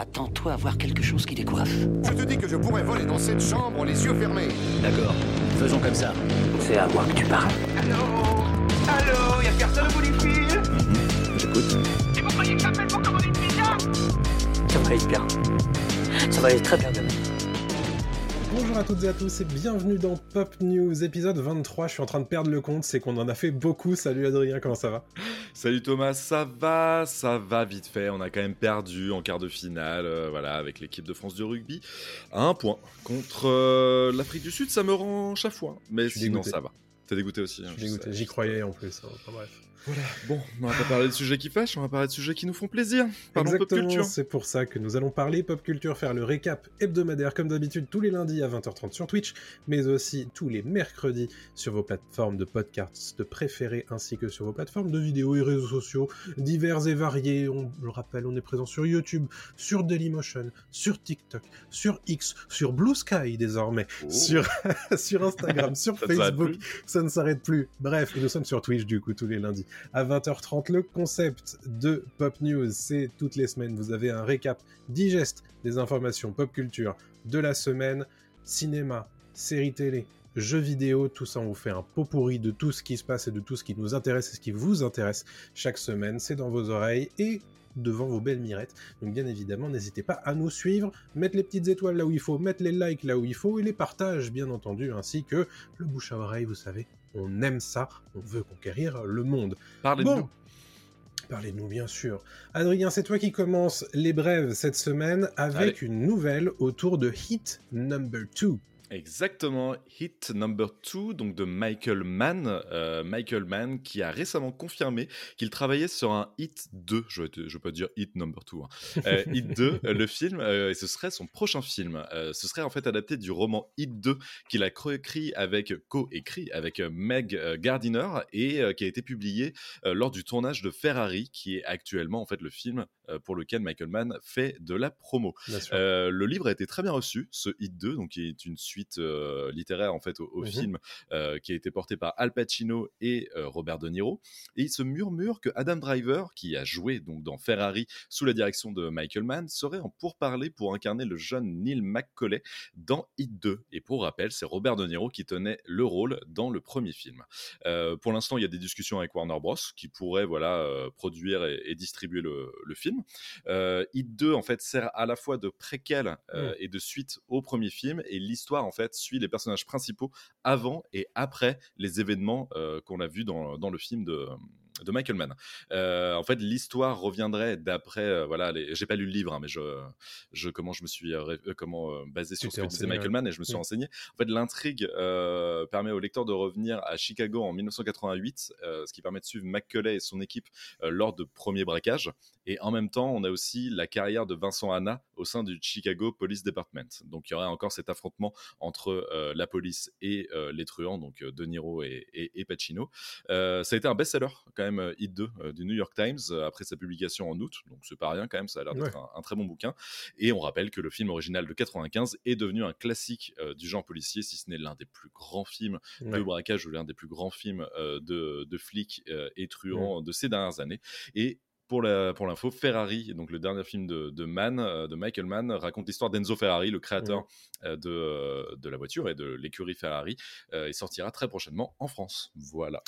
Attends-toi à voir quelque chose qui décoiffe. Je te dis que je pourrais voler dans cette chambre les yeux fermés. D'accord, faisons comme ça. C'est à moi que tu parles. Allô Allô Y'a personne au bout du fil J'écoute. Et vous croyez que j'appelle pour commander une pizza Ça va aller bien. Ça va aller très bien demain. Bonjour à toutes et à tous et bienvenue dans Pop News, épisode 23. Je suis en train de perdre le compte, c'est qu'on en a fait beaucoup. Salut Adrien, comment ça va? Salut Thomas, ça va, ça va vite fait. On a quand même perdu en quart de finale, euh, voilà, avec l'équipe de France de rugby. À un point contre euh, l'Afrique du Sud, ça me rend chafouin. Mais sinon, dégoûté. ça va. T'es dégoûté aussi. hein, j'y croyais en plus. hein. Enfin, bref. Voilà, bon, on va pas parler de sujets qui fâchent, on va parler de sujets qui nous font plaisir. Parlons pop Exactement, culture. c'est pour ça que nous allons parler pop culture, faire le récap hebdomadaire comme d'habitude tous les lundis à 20h30 sur Twitch, mais aussi tous les mercredis sur vos plateformes de podcasts préférées ainsi que sur vos plateformes de vidéos et réseaux sociaux divers et variés. On le rappelle, on est présent sur YouTube, sur Dailymotion, sur TikTok, sur X, sur Blue Sky désormais, Oh. sur, sur Instagram, sur Ça Facebook, ça ne s'arrête plus. Bref, et nous sommes sur Twitch du coup tous les lundis à 20h30. Le concept de Pop News, c'est toutes les semaines, vous avez un récap digeste des informations pop culture de la semaine, cinéma, séries télé, jeux vidéo, tout ça on vous fait un pot pourri de tout ce qui se passe et de tout ce qui nous intéresse et ce qui vous intéresse chaque semaine, c'est dans vos oreilles et devant vos belles mirettes. Donc bien évidemment, n'hésitez pas à nous suivre, mettre les petites étoiles là où il faut, mettre les likes là où il faut et les partages bien entendu, ainsi que le bouche à oreille, vous savez, on aime ça, on veut conquérir le monde. Parlez-nous. Bon, parlez-nous bien sûr. Adrien, c'est toi qui commence les brèves cette semaine avec une nouvelle autour de Hit Number 2. Exactement, Hit Number 2, donc de Michael Mann. Euh, Michael Mann qui a récemment confirmé qu'il travaillait sur un Hit 2, je vais, te- je vais pas dire Hit Number 2, hein. Euh, Hit 2, euh, le film, euh, et ce serait son prochain film. Ce serait en fait adapté du roman Hit 2 qu'il a coécrit avec, co-écrit avec Meg Gardiner et qui a été publié lors du tournage de Ferrari, qui est actuellement en fait le film pour lequel Michael Mann fait de la promo. Le livre a été très bien reçu, ce Hit 2, donc qui est une suite euh, littéraire en fait au, au Mhm. film euh, qui a été porté par Al Pacino et euh, Robert De Niro. Et il se murmure que Adam Driver, qui a joué donc dans Ferrari sous la direction de Michael Mann, serait en pourparlers pour incarner le jeune Neil McCauley dans Hit 2. Et pour rappel, c'est Robert De Niro qui tenait le rôle dans le premier film. Euh, pour l'instant, il y a des discussions avec Warner Bros. qui pourraient voilà euh, produire et, et distribuer le, le film. Euh, Hit 2 en fait sert à la fois de préquel euh, Mm. et de suite au premier film et l'histoire fait suit les personnages principaux avant et après les événements euh, qu'on a vus dans, dans le film de de Michael Mann. Euh, en fait, l'histoire reviendrait d'après, euh, voilà, les... j'ai pas lu le livre, hein, mais je, je comment je me suis euh, ré- comment basé sur ce que disait Michael. Mann et je me suis Mm. renseigné. En fait, l'intrigue permet au lecteur de revenir à Chicago en 1988, euh, ce qui permet de suivre McCulley et son équipe lors de premiers braquages. Et en même temps, on a aussi la carrière de Vincent Hanna au sein du Chicago Police Department. Donc il y aurait encore cet affrontement entre la police et les truands, donc De Niro et, et- et Pacino. Ça a été un best-seller quand même, euh, Hit 2 euh, du New York Times euh, après sa publication en août. Donc c'est pas rien quand même, ça a l'air d'être un, un très bon bouquin. Et on rappelle que le film original de 95 est devenu un classique du genre policier, si ce n'est l'un des plus grands films de braquage ou l'un des plus grands films de, de flics et truands de ces dernières années. Et pour la- pour l'info, Ferrari, donc le dernier film de, de Mann, de Michael Mann, raconte l'histoire d'Enzo Ferrari, le créateur de, de la voiture et de l'écurie Ferrari, et sortira très prochainement en France. Voilà.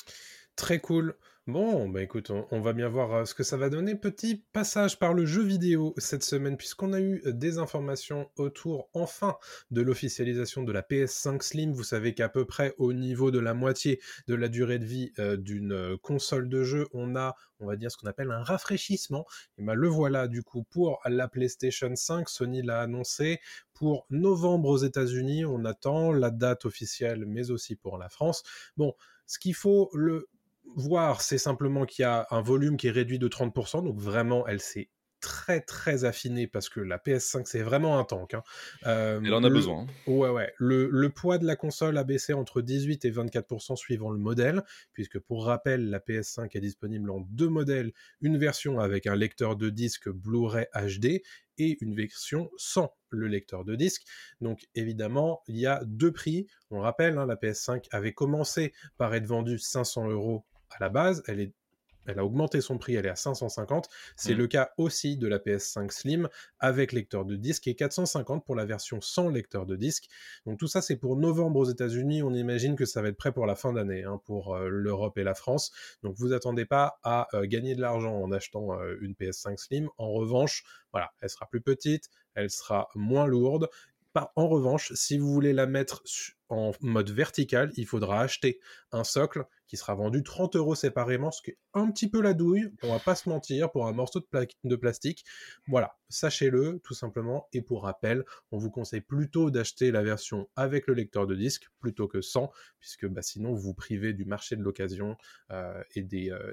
Très cool. Bon, bah écoute, on, va bien voir euh, ce que ça va donner. Petit passage par le jeu vidéo cette semaine, puisqu'on a eu euh, des informations autour, enfin, de l'officialisation de la PS5 Slim. Vous savez qu'à peu près au niveau de la moitié de la durée de vie euh, d'une console de jeu, on a, on va dire, ce qu'on appelle un rafraîchissement. Et ben le voilà, du coup, pour la PlayStation 5. Sony l'a annoncé pour novembre aux États-Unis. On attend la date officielle, mais aussi pour la France. Bon, ce qu'il faut le voir, c'est simplement qu'il y a un volume qui est réduit de 30%, donc vraiment, elle s'est très très affinée parce que la PS5 c'est vraiment un tank. hein. Euh, Elle en a le- besoin. hein. Ouais, ouais. Le, le poids de la console a baissé entre 18 et 24% suivant le modèle, puisque pour rappel, la PS5 est disponible en deux modèles, une version avec un lecteur de disque Blu-ray HD et une version sans le lecteur de disque. Donc évidemment, il y a deux prix. On rappelle, hein, la PS5 avait commencé par être vendue 500 euros à la base, elle est elle a augmenté son prix, elle est à 550. C'est Mhm. le cas aussi de la PS5 Slim avec lecteur de disque et 450 pour la version sans lecteur de disque. Donc tout ça, c'est pour novembre aux États-Unis. On imagine que ça va être prêt pour la fin d'année hein, pour euh, l'Europe et la France. Donc vous attendez pas à euh, gagner de l'argent en achetant euh, une PS5 Slim. En revanche, voilà, elle sera plus petite, elle sera moins lourde. Par- en revanche, si vous voulez la mettre en mode vertical, il faudra acheter un socle qui sera vendu 30 euros séparément, ce qui est un petit peu la douille, on va pas se mentir, pour un morceau de, pla- de plastique. Voilà, sachez-le tout simplement. Et pour rappel, on vous conseille plutôt d'acheter la version avec le lecteur de disque plutôt que sans, puisque bah, sinon vous privez du marché de l'occasion euh, et des, euh,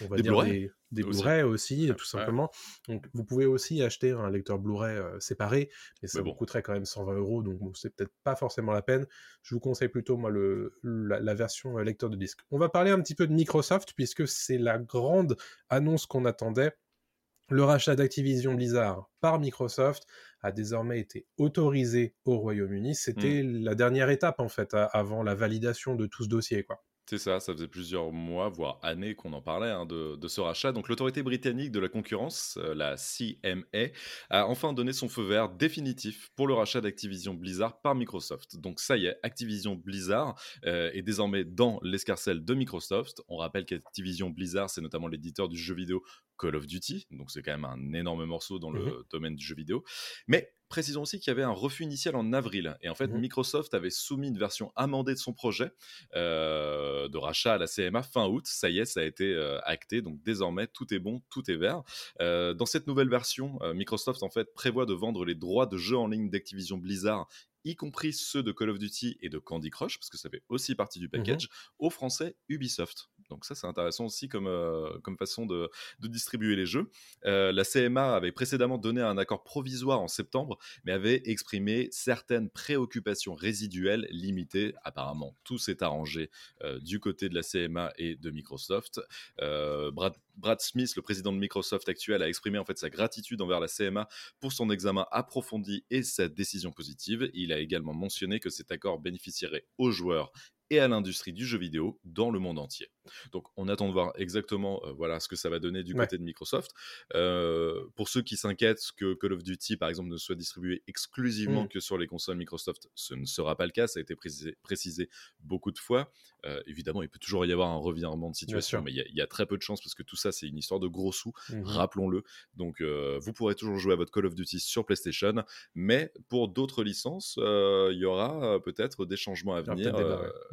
on va Des dire Blu-ray des. Blu-ray aussi, tout simplement. Donc, vous pouvez aussi acheter un lecteur Blu-ray euh, séparé, mais ça Mais vous bon. coûterait quand même 120 euros, donc bon, c'est peut-être pas forcément la peine. Je vous conseille plutôt, moi, le, la, la version euh, lecteur de disque. On va parler un petit peu de Microsoft, puisque c'est la grande annonce qu'on attendait. Le rachat d'Activision Blizzard par Microsoft a désormais été autorisé au Royaume-Uni. C'était la dernière étape, en fait, avant la validation de tout ce dossier, quoi. C'est ça, ça faisait plusieurs mois, voire années qu'on en parlait hein, de, de ce rachat. Donc l'autorité britannique de la concurrence, euh, la CMA, a enfin donné son feu vert définitif pour le rachat d'Activision Blizzard par Microsoft. Donc ça y est, Activision Blizzard euh, est désormais dans l'escarcelle de Microsoft. On rappelle qu'Activision Blizzard, c'est notamment l'éditeur du jeu vidéo Call of Duty, donc c'est quand même un énorme morceau dans le domaine du jeu vidéo. Mais précisons aussi qu'il y avait un refus initial en avril. Et en fait, Mhm. Microsoft avait soumis une version amendée de son projet euh, de rachat à la CMA fin août. Ça y est, ça a été euh, acté. Donc désormais, tout est bon, tout est vert. Euh, dans cette nouvelle version, Microsoft en fait prévoit de vendre les droits de jeux en ligne d'Activision Blizzard y compris ceux de Call of Duty et de Candy Crush, parce que ça fait aussi partie du package, aux Français Ubisoft. Donc ça, c'est intéressant aussi comme, euh, comme façon de, de distribuer les jeux. Euh, la CMA avait précédemment donné un accord provisoire en septembre, mais avait exprimé certaines préoccupations résiduelles limitées. Apparemment, tout s'est arrangé euh, du côté de la CMA et de Microsoft. Brad, Brad Smith, le président de Microsoft actuel, a exprimé en fait sa gratitude envers la CMA pour son examen approfondi et sa décision positive. Il a également mentionné que cet accord bénéficierait aux joueurs et à l'industrie du jeu vidéo dans le monde entier. Donc on attend de voir exactement euh, voilà ce que ça va donner du Ouais. côté de Microsoft. Euh, pour ceux qui s'inquiètent que Call of Duty par exemple ne soit distribué exclusivement Mm. que sur les consoles Microsoft, ce ne sera pas le cas, ça a été précisé, précisé beaucoup de fois. Euh, évidemment, il peut toujours y avoir un revirement de situation, mais il y, a- il y a très peu de chances parce que tout ça c'est une histoire de gros sous Mhm. rappelons-le. Donc, vous pourrez toujours jouer à votre Call of Duty sur PlayStation, mais pour d'autres licences, il y aura peut-être des changements à venir,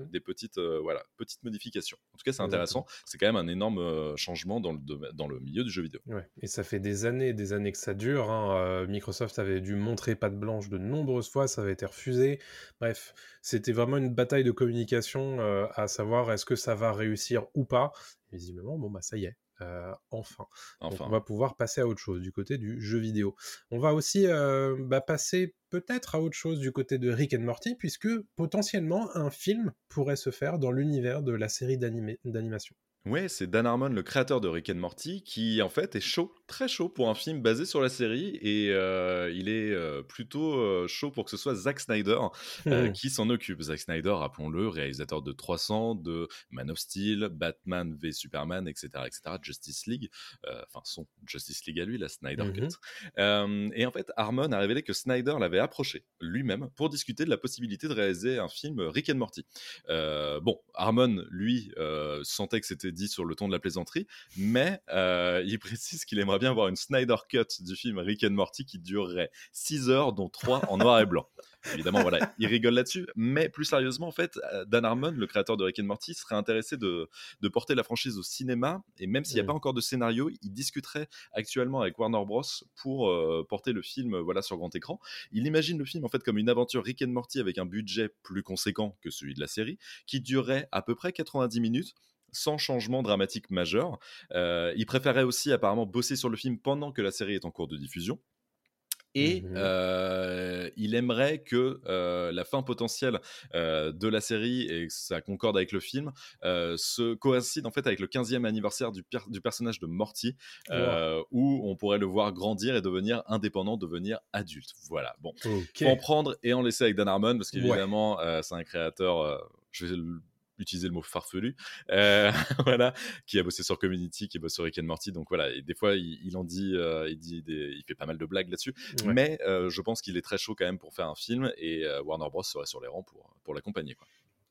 des petites, euh, voilà, petites modifications. En tout cas, c'est intéressant. C'est quand même un énorme euh, changement dans le, domaine- dans le milieu du jeu vidéo. Ouais, et ça fait des années et des années que ça dure. hein. Euh, Microsoft avait dû montrer patte blanche de nombreuses fois, ça avait été refusé. Bref, c'était vraiment une bataille de communication euh, à savoir est-ce que ça va réussir ou pas. Visiblement, bon bah ça y est. euh, enfin. Donc, on va pouvoir passer à autre chose du côté du jeu vidéo. On va aussi euh, bah, passer peut-être à autre chose du côté de Rick and Morty, puisque potentiellement un film pourrait se faire dans l'univers de la série d'animation. Ouais, c'est Dan Harmon, le créateur de Rick and Morty, qui en fait est chaud, très chaud pour un film basé sur la série, et euh, il est euh, plutôt euh, chaud pour que ce soit Zack Snyder Hmm. qui s'en occupe. Zack Snyder, rappelons-le, réalisateur de 300, de Man of Steel, Batman v Superman, etc., etc., Justice League, enfin son Justice League à lui, la Snyder Mhm. Cut. Et en fait, Harmon a révélé que Snyder l'avait approché lui-même pour discuter de la possibilité de réaliser un film Rick and Morty. Bon, Harmon, lui, sentait que c'était dit sur le ton de la plaisanterie, mais il précise qu'il aimerait bien voir une Snyder Cut du film Rick and Morty qui durerait 6 heures, dont 3 en noir et blanc. Évidemment, voilà, il rigole là-dessus, mais plus sérieusement, en fait, euh, Dan Harmon, le créateur de Rick and Morty, serait intéressé de, de porter la franchise au cinéma, et même s'il n'y a pas encore de scénario, il discuterait actuellement avec Warner Bros. pour euh, porter le film euh, voilà, sur grand écran. Il imagine le film en fait comme une aventure Rick and Morty avec un budget plus conséquent que celui de la série, qui durerait à peu près 90 minutes sans changement dramatique majeur. Euh, il préférait aussi apparemment bosser sur le film pendant que la série est en cours de diffusion. Et Mhm. euh, il aimerait que euh, la fin potentielle euh, de la série, et que ça concorde avec le film, se coïncide en fait avec le 15e anniversaire du, per- du personnage de Morty, où on pourrait le voir grandir et devenir indépendant, devenir adulte. Voilà, bon. Faut en prendre et en laisser avec Dan Harmon, parce qu'évidemment, c'est un créateur, je vais le- utiliser le mot farfelu, euh, voilà, qui a bossé sur Community, qui bosse sur Rick and Morty. Donc voilà, et des fois, il, en dit, il, dit il fait pas mal de blagues là-dessus. Mais je pense qu'il est très chaud quand même pour faire un film et Warner Bros serait sur les rangs pour, pour l'accompagner.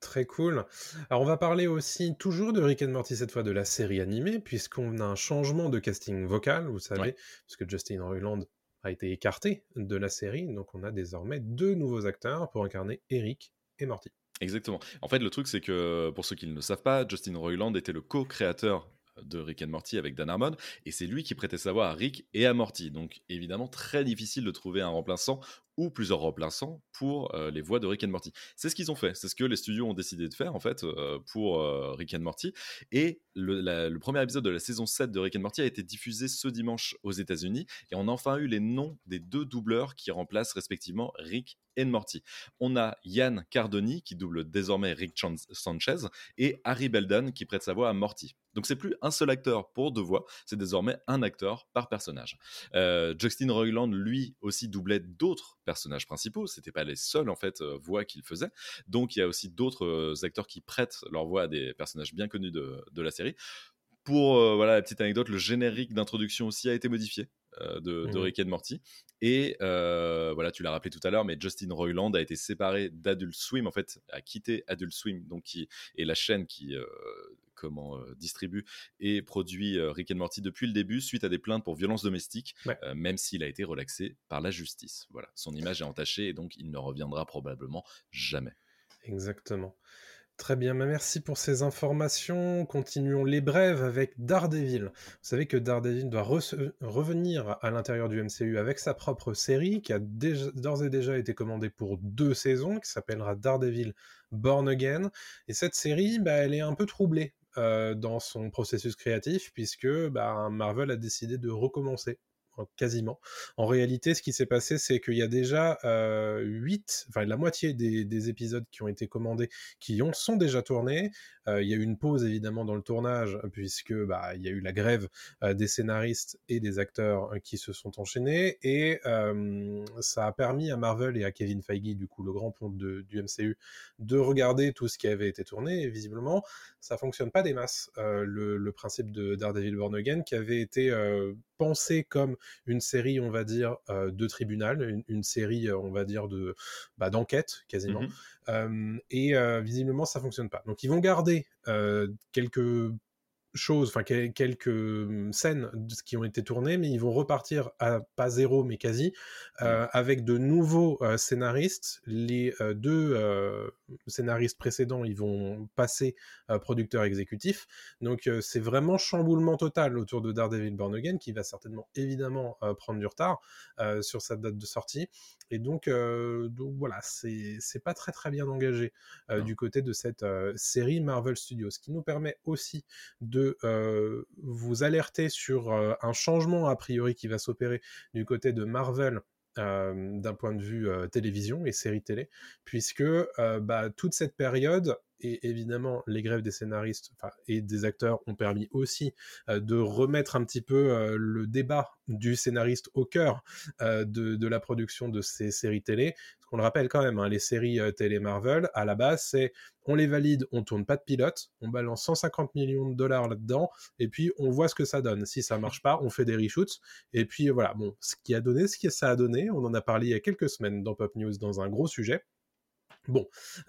Très cool. Alors on va parler aussi toujours de Rick and Morty cette fois de la série animée puisqu'on a un changement de casting vocal, vous savez, parce que Justin Roiland a été écarté de la série, donc on a désormais deux nouveaux acteurs pour incarner Eric et Morty. Exactement. En fait, le truc, c'est que pour ceux qui ne le savent pas, Justin Roiland était le co-créateur de Rick and Morty avec Dan Harmon, et c'est lui qui prêtait sa voix à Rick et à Morty. Donc évidemment, très difficile de trouver un remplaçant ou plusieurs remplaçants pour les voix de Rick and Morty. C'est ce qu'ils ont fait, c'est ce que les studios ont décidé de faire en fait pour Rick and Morty. Et le, premier épisode de la saison 7 de Rick and Morty a été diffusé ce dimanche aux États-Unis et on a enfin eu les noms des deux doubleurs qui remplacent respectivement Rick et Morty. On a Yann Cardoni qui double désormais Rick Sanchez et Harry Beldan qui prête sa voix à Morty. Donc c'est plus un seul acteur pour deux voix, c'est désormais un acteur par personnage. Justin Roiland lui aussi doublait d'autres personnages principaux. C'était pas les seuls en fait euh, voix qu'il faisait. Donc il y a aussi d'autres euh, acteurs qui prêtent leur voix à des personnages bien connus de, la série. Pour euh, voilà la petite anecdote, le générique d'introduction aussi a été modifié. de, mmh. Rick and Morty. Et voilà, tu l'as rappelé tout à l'heure, mais Justin Roiland a été séparé d'Adult Swim, en fait, a quitté Adult Swim, donc qui est la chaîne qui comment distribue et produit Rick and Morty depuis le début suite à des plaintes pour violence domestique, même s'il a été relaxé par la justice. Voilà, son image est entachée et donc il ne reviendra probablement jamais. Exactement. Très bien, merci pour ces informations. Continuons les brèves avec Daredevil. Vous savez que Daredevil doit revenir à l'intérieur du MCU avec sa propre série qui a d'ores et déjà été commandée pour deux saisons, qui s'appellera Daredevil Born Again. Et cette série, bah, elle est un peu troublée euh, dans son processus créatif, puisque bah, Marvel a décidé de recommencer quasiment. En réalité, ce qui s'est passé, c'est qu'il y a déjà euh, 8, enfin la moitié des, épisodes qui ont été commandés, qui ont, sont déjà tournés. Il y a eu une pause évidemment dans le tournage, puisque bah, il y a eu la grève des scénaristes et des acteurs qui se sont enchaînés, et ça a permis à Marvel et à Kevin Feige, du coup le grand pont du MCU, de regarder tout ce qui avait été tourné, et visiblement, ça fonctionne pas des masses. Le, le, principe de Daredevil Born Again, qui avait été pensé comme une série, on va dire, euh, de tribunal, une, série, on va dire, de bah, d'enquête quasiment. Mmh et euh, visiblement, ça fonctionne pas. Donc, ils vont garder quelques choses, enfin quelques mmh, scènes qui ont été tournées, mais ils vont repartir à pas zéro, mais quasi, mmh. euh, avec de nouveaux euh, scénaristes. Les euh, deux scénaristes précédents, ils vont passer producteur exécutif. Donc c'est vraiment chamboulement total autour de Daredevil Born Again, qui va certainement évidemment prendre du retard sur sa date de sortie. Et donc, donc voilà, c'est pas très très bien engagé du côté de cette série Marvel Studios, ce qui nous permet aussi de euh, vous alerter sur euh, un changement a priori qui va s'opérer du côté de Marvel euh, d'un point de vue télévision et série télé, puisque bah, toute cette période et évidemment les grèves des scénaristes et des acteurs ont permis aussi de remettre un petit peu le débat du scénariste au cœur de, la production de ces séries télé. Ce qu'on le rappelle quand même, hein, les séries télé Marvel, à la base, c'est on les valide, on tourne pas de pilote, on balance 150 millions de dollars là-dedans, et puis on voit ce que ça donne. Si ça marche pas, on fait des reshoots, et puis voilà, bon, ce qui a donné, ce que ça a donné, on en a parlé il y a quelques semaines dans Pop News dans un gros sujet. Bon,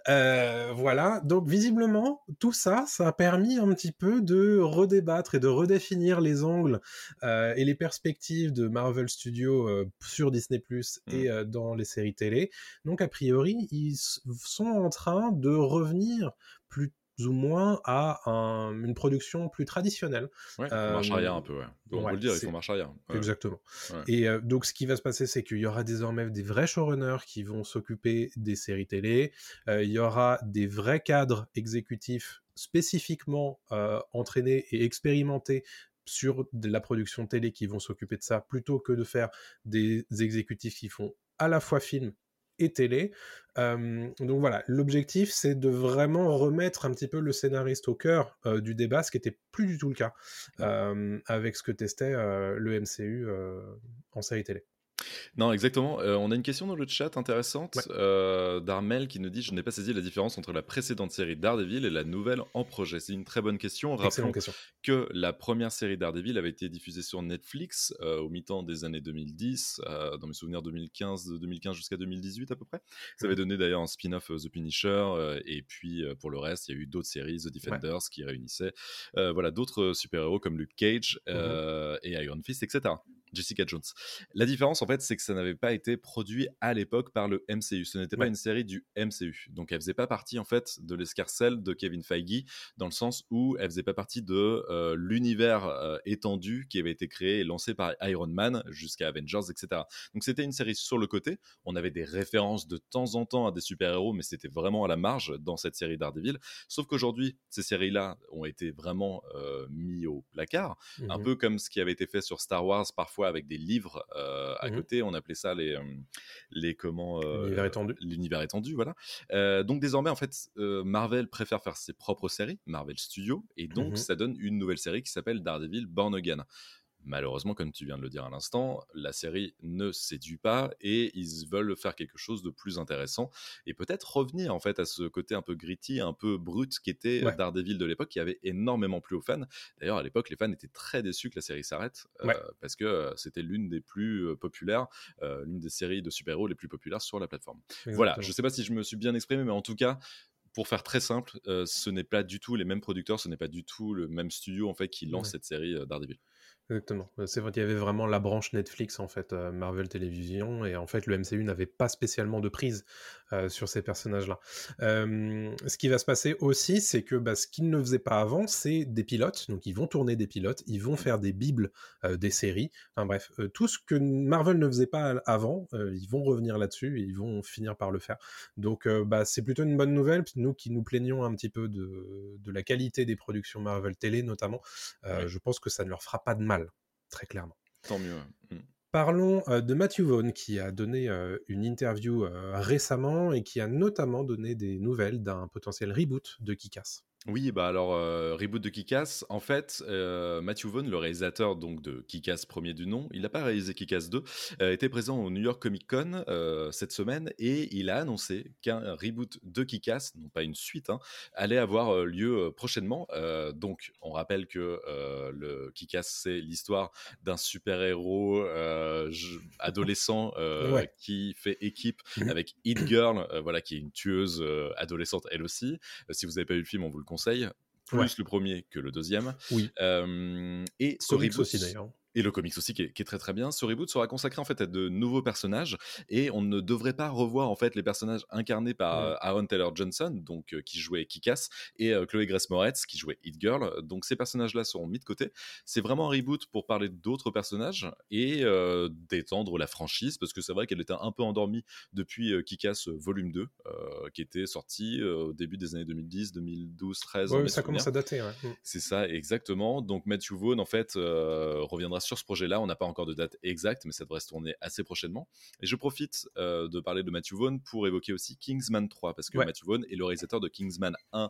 euh, voilà. Donc visiblement, tout ça, ça a permis un petit peu de redébattre et de redéfinir les angles euh, et les perspectives de Marvel Studios euh, sur Disney Plus et mmh. dans les séries télé. Donc a priori, ils sont en train de revenir plus ou moins à une production plus traditionnelle. Ouais, euh, marche arrière un peu, ouais. on peut le dire, ils font marche arrière. Exactement. Et euh, donc, ce qui va se passer, c'est qu'il y aura désormais des vrais showrunners qui vont s'occuper des séries télé. Euh, il y aura des vrais cadres exécutifs spécifiquement euh, entraînés et expérimentés sur de la production télé qui vont s'occuper de ça plutôt que de faire des exécutifs qui font à la fois film et télé. donc voilà, l'objectif c'est de vraiment remettre un petit peu le scénariste au cœur du débat, ce qui n'était plus du tout le cas avec ce que testait le MCU en série télé. Non, exactement. Euh, on a une question dans le chat intéressante euh, d'Armel qui nous dit Je n'ai pas saisi la différence entre la précédente série Daredevil et la nouvelle en projet. C'est une très bonne question. Rappelons question. que la première série Daredevil avait été diffusée sur Netflix euh, au mi-temps des années 2010, dans mes souvenirs 2015, 2015 jusqu'à 2018 à peu près. Ça avait donné d'ailleurs un spin-off The Punisher. et puis pour le reste, il y a eu d'autres séries, The Defenders, qui réunissaient voilà, d'autres super-héros comme Luke Cage mmh et Iron Fist, etc. Jessica Jones. La différence, en fait, c'est que ça n'avait pas été produit à l'époque par le MCU. Ce n'était pas une série du MCU. Donc, elle faisait pas partie, en fait, de l'escarcelle de Kevin Feige, dans le sens où elle faisait pas partie de euh, l'univers euh, étendu qui avait été créé et lancé par Iron Man jusqu'à Avengers, etc. Donc, c'était une série sur le côté. On avait des références de temps en temps à des super-héros, mais c'était vraiment à la marge dans cette série Daredevil. Sauf qu'aujourd'hui, ces séries-là ont été vraiment euh, mis au placard, un mmh peu comme ce qui avait été fait sur Star Wars parfois avec des livres euh, à mmh côté. On appelait ça les, les comment euh, l'univers étendu. L'univers étendu, voilà. Euh, donc désormais, en fait, Marvel préfère faire ses propres séries, Marvel Studios, et donc mmh ça donne une nouvelle série qui s'appelle Daredevil Born Again. Malheureusement, comme tu viens de le dire à l'instant, la série ne séduit pas et ils veulent faire quelque chose de plus intéressant et peut-être revenir en fait à ce côté un peu gritty, un peu brut qui était Daredevil de l'époque, qui avait énormément plu aux fans. D'ailleurs, à l'époque, les fans étaient très déçus que la série s'arrête euh, parce que euh, c'était l'une des plus euh, populaires, l'une des séries de super-héros les plus populaires sur la plateforme. Voilà, je ne sais pas si je me suis bien exprimé, mais en tout cas, pour faire très simple, ce n'est pas du tout les mêmes producteurs, ce n'est pas du tout le même studio en fait qui lance cette série Daredevil. Exactement. Euh, c'est vrai qu'il y avait vraiment la branche Netflix, en fait, euh, Marvel Télévision, et en fait, le MCU n'avait pas spécialement de prise euh, sur ces personnages-là. ce qui va se passer aussi, c'est que bah, ce qu'ils ne faisaient pas avant, c'est des pilotes. Donc, ils vont tourner des pilotes, ils vont faire des bibles des séries. Enfin bref, tout ce que Marvel ne faisait pas avant, ils vont revenir là-dessus et ils vont finir par le faire. Donc, bah, c'est plutôt une bonne nouvelle. Nous qui nous plaignons un petit peu de, de la qualité des productions Marvel télé, notamment, je pense que ça ne leur fera pas de mal très clairement. Tant mieux. Mmh. Parlons euh, de Matthew Vaughn qui a donné euh, une interview euh, récemment et qui a notamment donné des nouvelles d'un potentiel reboot de Kikas. Oui, bah alors, euh, reboot de Kikas, en fait, euh, Matthew Vaughn, le réalisateur donc de Kikas premier du nom, il n'a pas réalisé Kikas 2, euh, était présent au New York Comic Con cette semaine et il a annoncé qu'un reboot de Kikas, non pas une suite, hein, allait avoir lieu prochainement. donc, on rappelle que le Kikas, c'est l'histoire d'un super-héros adolescent qui fait équipe mmh avec Hit Girl, voilà, qui est une tueuse adolescente elle aussi. si vous n'avez pas vu le film, on vous le conseille plus le premier que le deuxième. Oui. et ce reboot, aussi d'ailleurs et le comics aussi qui est, très très bien. Ce reboot sera consacré en fait à de nouveaux personnages et on ne devrait pas revoir en fait les personnages incarnés par euh, Aaron Taylor Johnson, donc euh, qui jouait Kikas, et euh, Chloé Grace Moretz qui jouait Hit Girl. Donc ces personnages-là seront mis de côté. C'est vraiment un reboot pour parler d'autres personnages et d'étendre la franchise parce que c'est vrai qu'elle était un peu endormie depuis Kikas Volume 2 qui était sorti au début des années 2010, 2012, 13. Oui, ça commence à dater. Mm. C'est ça exactement. Donc Matthew Vaughn en fait reviendra sur ce projet-là. On n'a pas encore de date exacte, mais ça devrait se tourner assez prochainement. Et je profite euh, de parler de Matthew Vaughn pour évoquer aussi Kingsman 3, parce que Matthew Vaughn est le réalisateur de Kingsman 1,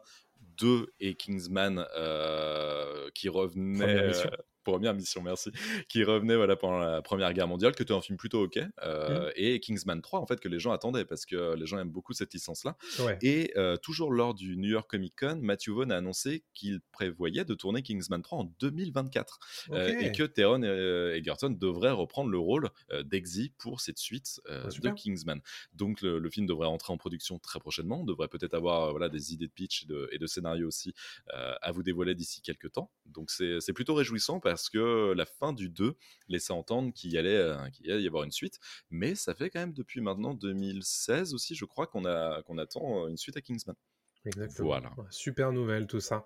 2 et Kingsman euh, qui revenait première mission, merci, qui revenait voilà, pendant la Première Guerre mondiale, que tu un film plutôt ok, euh, mmh. et Kingsman 3, en fait, que les gens attendaient, parce que les gens aiment beaucoup cette licence-là. Et euh, toujours lors du New York Comic Con, Matthew Vaughn a annoncé qu'il prévoyait de tourner Kingsman 3 en 2024, euh, et que Teron Egerton devrait reprendre le rôle d'Exy pour cette suite ah, de Kingsman. Donc le, film devrait entrer en production très prochainement, on devrait peut-être avoir voilà, des idées de pitch et de, et de scénario aussi à vous dévoiler d'ici quelques temps. Donc c'est plutôt réjouissant parce que la fin du 2 laissait entendre qu'il y, allait, euh, y avoir une suite. Mais ça fait quand même depuis maintenant 2016 aussi, je crois, qu'on qu'on attend une suite à Kingsman. Exactement. Voilà. Super nouvelle tout ça.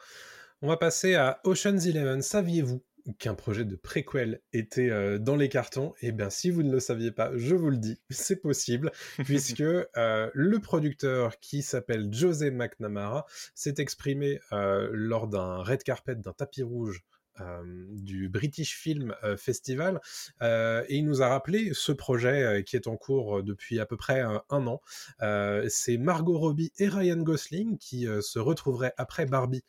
On va passer à Ocean's Eleven. Saviez-vous qu'un projet de préquel était euh, dans les cartons, et eh bien si vous ne le saviez pas, je vous le dis, c'est possible, puisque euh, le producteur qui s'appelle José McNamara s'est exprimé lors d'un red carpet, d'un tapis rouge du British Film Festival et il nous a rappelé ce projet qui est en cours depuis à peu près un an. c'est Margot Robbie et Ryan Gosling qui se retrouveraient après Barbie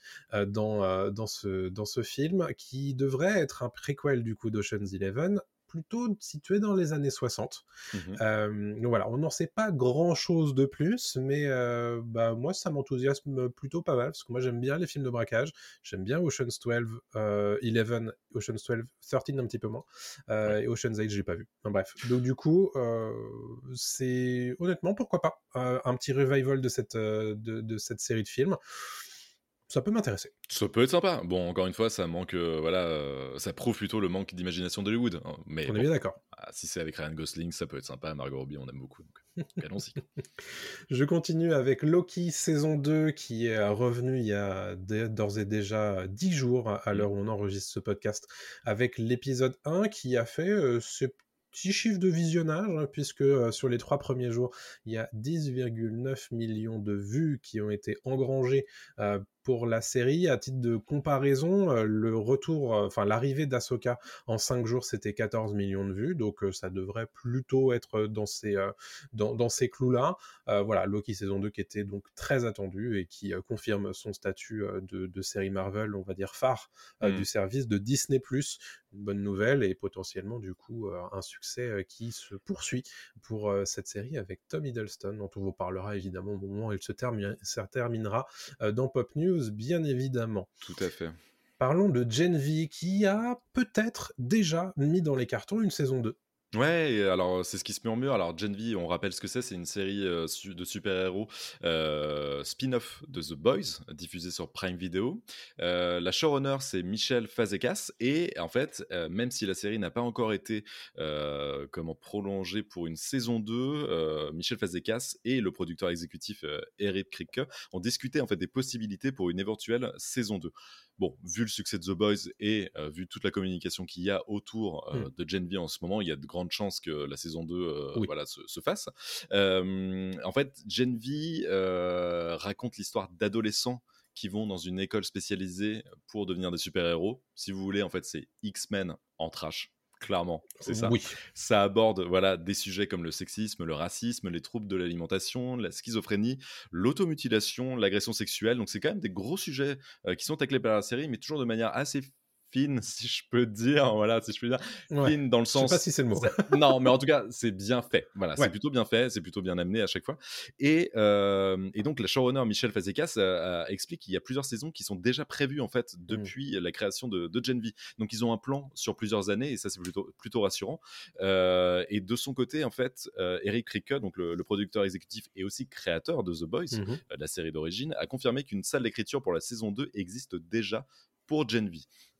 dans, dans, ce, dans ce film qui devrait être un préquel du coup d'Ocean's Eleven plutôt situé dans les années 60. Mhm. Euh, donc voilà, on n'en sait pas grand-chose de plus, mais euh, bah, moi, ça m'enthousiasme plutôt pas mal, parce que moi, j'aime bien les films de braquage, j'aime bien Ocean's 12, euh, 11, Ocean's 12, 13 un petit peu moins, euh, et Ocean's 8, j'ai pas vu. Enfin, bref, donc du coup, euh, c'est honnêtement, pourquoi pas, euh, un petit revival de cette, euh, de, de cette série de films ça peut m'intéresser. Ça peut être sympa. Bon, encore une fois, ça manque, euh, voilà, euh, ça prouve plutôt le manque d'imagination d'Hollywood. hein. Mais On bon, est bien d'accord. ah, si c'est avec Ryan Gosling, ça peut être sympa. Margot Robbie, on aime beaucoup. Donc, allons-y. Je continue avec Loki saison 2 qui est revenu il y a d'ores et déjà 10 jours à Mm. l'heure où on enregistre ce podcast avec l'épisode 1 qui a fait euh, ses petits chiffres de visionnage hein, puisque euh, sur les trois premiers jours il y a 10,9 millions de vues qui ont été engrangées euh, pour la série. À titre de comparaison, euh, le retour, euh, enfin l'arrivée d'Asoka en 5 jours, c'était 14 millions de vues, donc euh, ça devrait plutôt être dans ces, dans, dans ces clous-là. Euh, voilà, Loki saison 2 qui était donc très attendu et qui confirme son statut de, de série Marvel, on va dire phare Mhm. du service de Disney+. Une bonne nouvelle et potentiellement du coup un succès qui se poursuit pour cette série avec Tom Hiddleston, dont on vous parlera évidemment au moment où elle se, termi- se terminera dans Pop News, bien évidemment. Tout à fait. Parlons de Gen V qui a peut-être déjà mis dans les cartons une saison 2. Ouais, alors c'est ce qui se murmure. Alors Gen V, on rappelle ce que c'est, c'est une série euh, de super-héros euh, spin-off de The Boys, diffusée sur Prime Video. Euh, la showrunner, c'est Michel Fazekas, et en fait, même si la série n'a pas encore été comment prolongée pour une saison 2, euh, Michel Fazekas et le producteur exécutif Eric Kripke ont discuté en fait des possibilités pour une éventuelle saison 2 bon, vu le succès de The Boys et euh, vu toute la communication qu'il y a autour euh, Mm. de Gen V en ce moment, il y a de grandes chances que la saison 2 euh, Oui. voilà, se, se fasse. Euh, en fait, Gen V euh, raconte l'histoire d'adolescents qui vont dans une école spécialisée pour devenir des super-héros. Si vous voulez, en fait, c'est X-Men en trash. Clairement, c'est ça Oui. ça aborde voilà des sujets comme le sexisme, le racisme, les troubles de l'alimentation, la schizophrénie, l'automutilation, l'agression sexuelle. Donc c'est quand même des gros sujets euh, qui sont taclés par la série, mais toujours de manière assez fine, si je peux dire. Voilà, si je peux dire Ouais. fine dans le Je sais sens. pas si c'est le mot. Non, mais en tout cas, c'est bien fait. Voilà, Ouais. c'est plutôt bien fait, c'est plutôt bien amené à chaque fois. Et, euh, et donc, la showrunner Michel Fazekas euh, euh, explique qu'il y a plusieurs saisons qui sont déjà prévues en fait Mm. depuis la création de, de Gen V. Donc, ils ont un plan sur plusieurs années et ça, c'est plutôt, plutôt rassurant. Euh, et de son côté, en fait, Eric Kripke, donc le, le producteur exécutif et aussi créateur de The Boys, Mhm. euh, la série d'origine, a confirmé qu'une salle d'écriture pour la saison 2 existe déjà pour Gen V.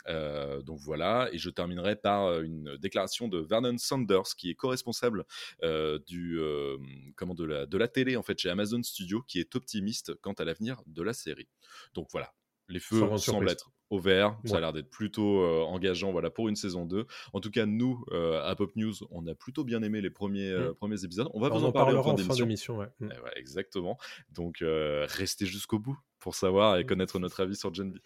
Euh, donc voilà, et je terminerai par euh, une déclaration de Vernon Sanders, qui est co-responsable euh, du euh, comment de la de la télé en fait chez Amazon Studio, qui est optimiste quant à l'avenir de la série. Donc voilà, les feux semblent surprise. être au vert, ça a l'air d'être plutôt euh, engageant voilà pour une saison 2. En tout cas, nous euh, à Pop News, on a plutôt bien aimé les premiers euh, Mm. premiers épisodes. On va vous en en parler en fin d'émission. Ouais. Mm. Eh ouais, exactement. Donc restez jusqu'au bout pour savoir et connaître notre avis sur Gen V.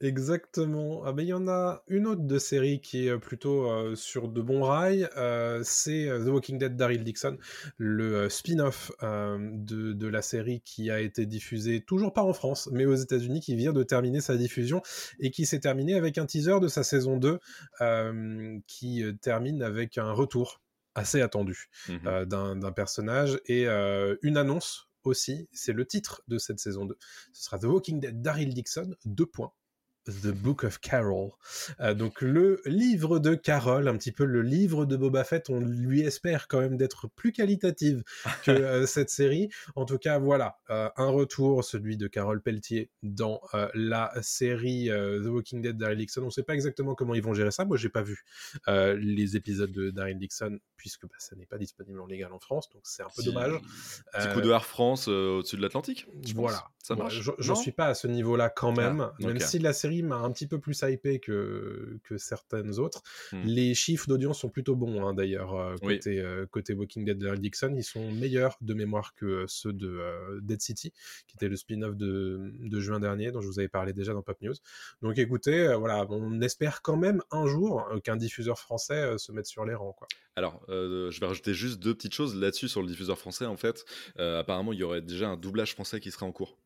Exactement. Ah ben, il y en a une autre de série qui est euh, plutôt euh, sur de bons rails. euh, c'est The Walking Dead Daryl Dixon, le spin-off euh, de, de la série qui a été diffusé toujours pas en France, mais aux États-Unis, qui vient de terminer sa diffusion et qui s'est terminé avec un teaser de sa saison 2 euh, qui termine avec un retour assez attendu euh, d'un personnage et une annonce aussi, c'est le titre de cette saison 2. Ce sera The Walking Dead Daryl Dixon, deux points. The Book of Carol. Euh, donc le livre de Carol, un petit peu le livre de Boba Fett, on lui espère quand même d'être plus qualitative que euh, cette série. En tout cas, voilà, euh, un retour, celui de Carol Pelletier dans la série The Walking Dead Daryl Dixon. On ne sait pas exactement comment ils vont gérer ça. Moi, j'ai pas vu les épisodes de Daryl Dixon puisque bah, ça n'est pas disponible en légal en France, donc c'est un peu Petit- dommage. Petit coup de Air France au-dessus de l'Atlantique. pense. voilà. Ça Voilà, marche. je- J'en suis pas à ce niveau-là quand même, Ah, même ok. si la série m'a un petit peu plus hypé que, que certaines autres. Hmm. Les chiffres d'audience sont plutôt bons hein, d'ailleurs. euh, Oui. côté, euh, côté Walking Dead de Dixon, ils sont meilleurs de mémoire que euh, ceux de Dead City, qui était le spin-off de, de juin dernier, dont je vous avais parlé déjà dans Pop News. Donc écoutez, voilà, on espère quand même un jour qu'un diffuseur français se mette sur les rangs. Quoi. Alors, je vais rajouter juste deux petites choses là-dessus sur le diffuseur français. En fait, apparemment, il y aurait déjà un doublage français qui serait en cours.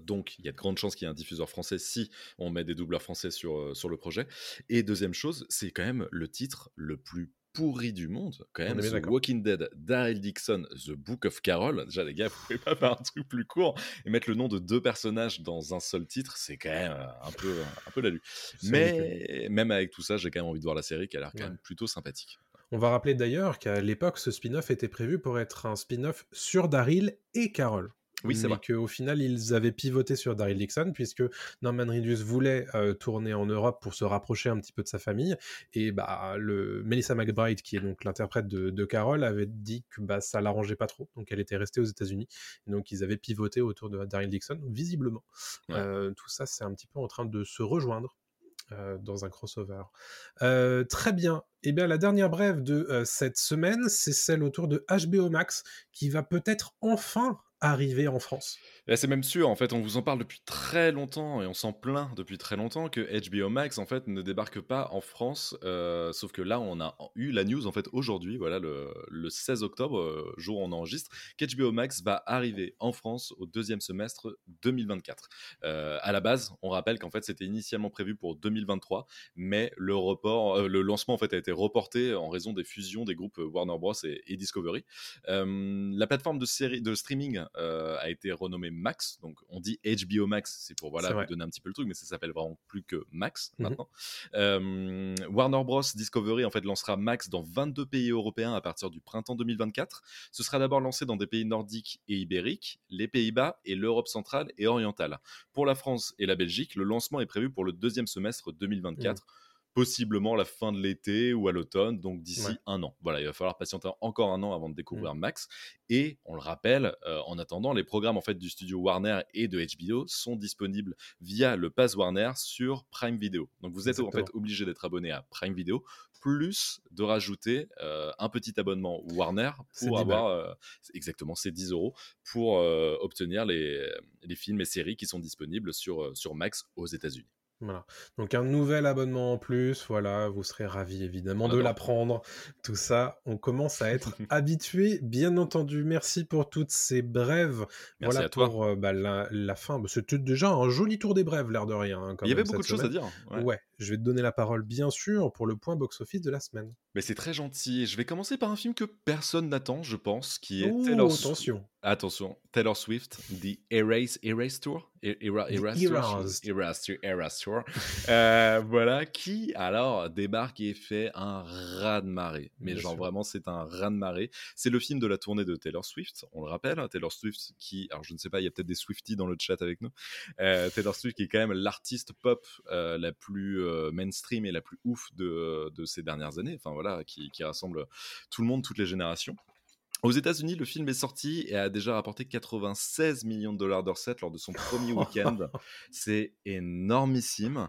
Donc, il y a de grandes chances qu'il y ait un diffuseur français si on met des doubleurs français sur, euh, sur le projet. Et deuxième chose, c'est quand même le titre le plus pourris du monde, quand même, The. Walking Dead, Daryl Dixon, The Book of Carol. Déjà, les gars, vous pouvez pas faire un truc plus court et mettre le nom de deux personnages dans un seul titre, c'est quand même euh, un peu, un peu ridicule. Mais même avec tout ça, j'ai quand même envie de voir la série qui a l'air quand Ouais. même plutôt sympathique. On va rappeler d'ailleurs qu'à l'époque, ce spin-off était prévu pour être un spin-off sur Daryl et Carol. Oui, c'est vrai. qu'au final, ils avaient pivoté sur Daryl Dixon, puisque Norman Reedus voulait euh, tourner en Europe pour se rapprocher un petit peu de sa famille. Et bah, le Melissa McBride, qui est donc l'interprète de, de Carol, avait dit que bah, ça l'arrangeait pas trop. Donc elle était restée aux États-Unis. Donc ils avaient pivoté autour de Daryl Dixon. Visiblement, Ouais. euh, tout ça, c'est un petit peu en train de se rejoindre. euh, dans un crossover. Euh, très bien. Eh bien, la dernière brève de euh, cette semaine, c'est celle autour de HBO Max, qui va peut-être enfin arriver en France. C'est même sûr, en fait, on vous en parle depuis très longtemps et on s'en plaint depuis très longtemps que HBO Max, en fait, ne débarque pas en France. euh, sauf que là, on a eu la news, en fait, aujourd'hui, voilà, le, le 16 octobre, euh, jour où on enregistre, qu'HBO Max va arriver en France au deuxième semestre 2024. Euh, à la base, on rappelle qu'en fait, c'était initialement prévu pour 2023, mais le report, euh, le lancement, en fait, a été reporté en raison des fusions des groupes Warner Bros. et, et Discovery. La plateforme de, série, de streaming euh, a été renommée Max. Donc, on dit HBO Max, c'est pour voilà, vous donner un petit peu le truc, mais ça s'appelle vraiment plus que Max Mhm. maintenant. Euh, Warner Bros. Discovery en fait lancera Max dans 22 pays européens à partir du printemps 2024. Ce sera d'abord lancé dans des pays nordiques et ibériques, les Pays-Bas et l'Europe centrale et orientale. Pour la France et la Belgique, le lancement est prévu pour le deuxième semestre 2024. Possiblement la fin de l'été ou à l'automne, donc d'ici Ouais. un an. Voilà, il va falloir patienter encore un an avant de découvrir Max. Et on le rappelle, euh, en attendant, les programmes en fait du studio Warner et de HBO sont disponibles via le Pass Warner sur Prime Video. Donc vous êtes en fait obligé d'être abonné à Prime Video, plus de rajouter euh, un petit abonnement Warner pour 10 avoir euh, exactement ces 10 euros pour euh, obtenir les, les films et séries qui sont disponibles sur, sur Max aux États-Unis. Voilà. Donc un nouvel abonnement en plus, voilà, vous serez ravis évidemment de l'apprendre. Tout ça, on commence à être habitué, bien entendu. Merci pour toutes ces brèves. Merci voilà à toi. pour euh, bah, la, la fin. Bah, C'était déjà un joli tour des brèves, l'air de rien. hein, quand Il y avait beaucoup de choses à dire. ouais. Ouais. je vais te donner la parole bien sûr pour le point box-office de la semaine. Mais c'est très gentil. Je vais commencer par un film que personne n'attend, je pense, qui est Oh, Taylor Swift. attention. Attention, Taylor Swift, The Erase, Erase Tour E- Era- The Eras Tour, Eras. Eras Tour, Eras Tour. Euh, voilà, qui alors débarque et fait un raz-de-marée. Mais Bien genre sûr. vraiment, c'est un raz-de-marée. C'est le film de la tournée de Taylor Swift, on le rappelle. hein, Taylor Swift qui, alors je ne sais pas, il y a peut-être des Swifties dans le chat avec nous. Euh, Taylor Swift qui est quand même l'artiste pop euh, la plus mainstream et la plus ouf de, de ces dernières années. Enfin voilà, qui, qui rassemble tout le monde, toutes les générations. Aux États-Unis, le film est sorti et a déjà rapporté 96 millions de dollars de recettes lors de son premier week-end. C'est énormissime.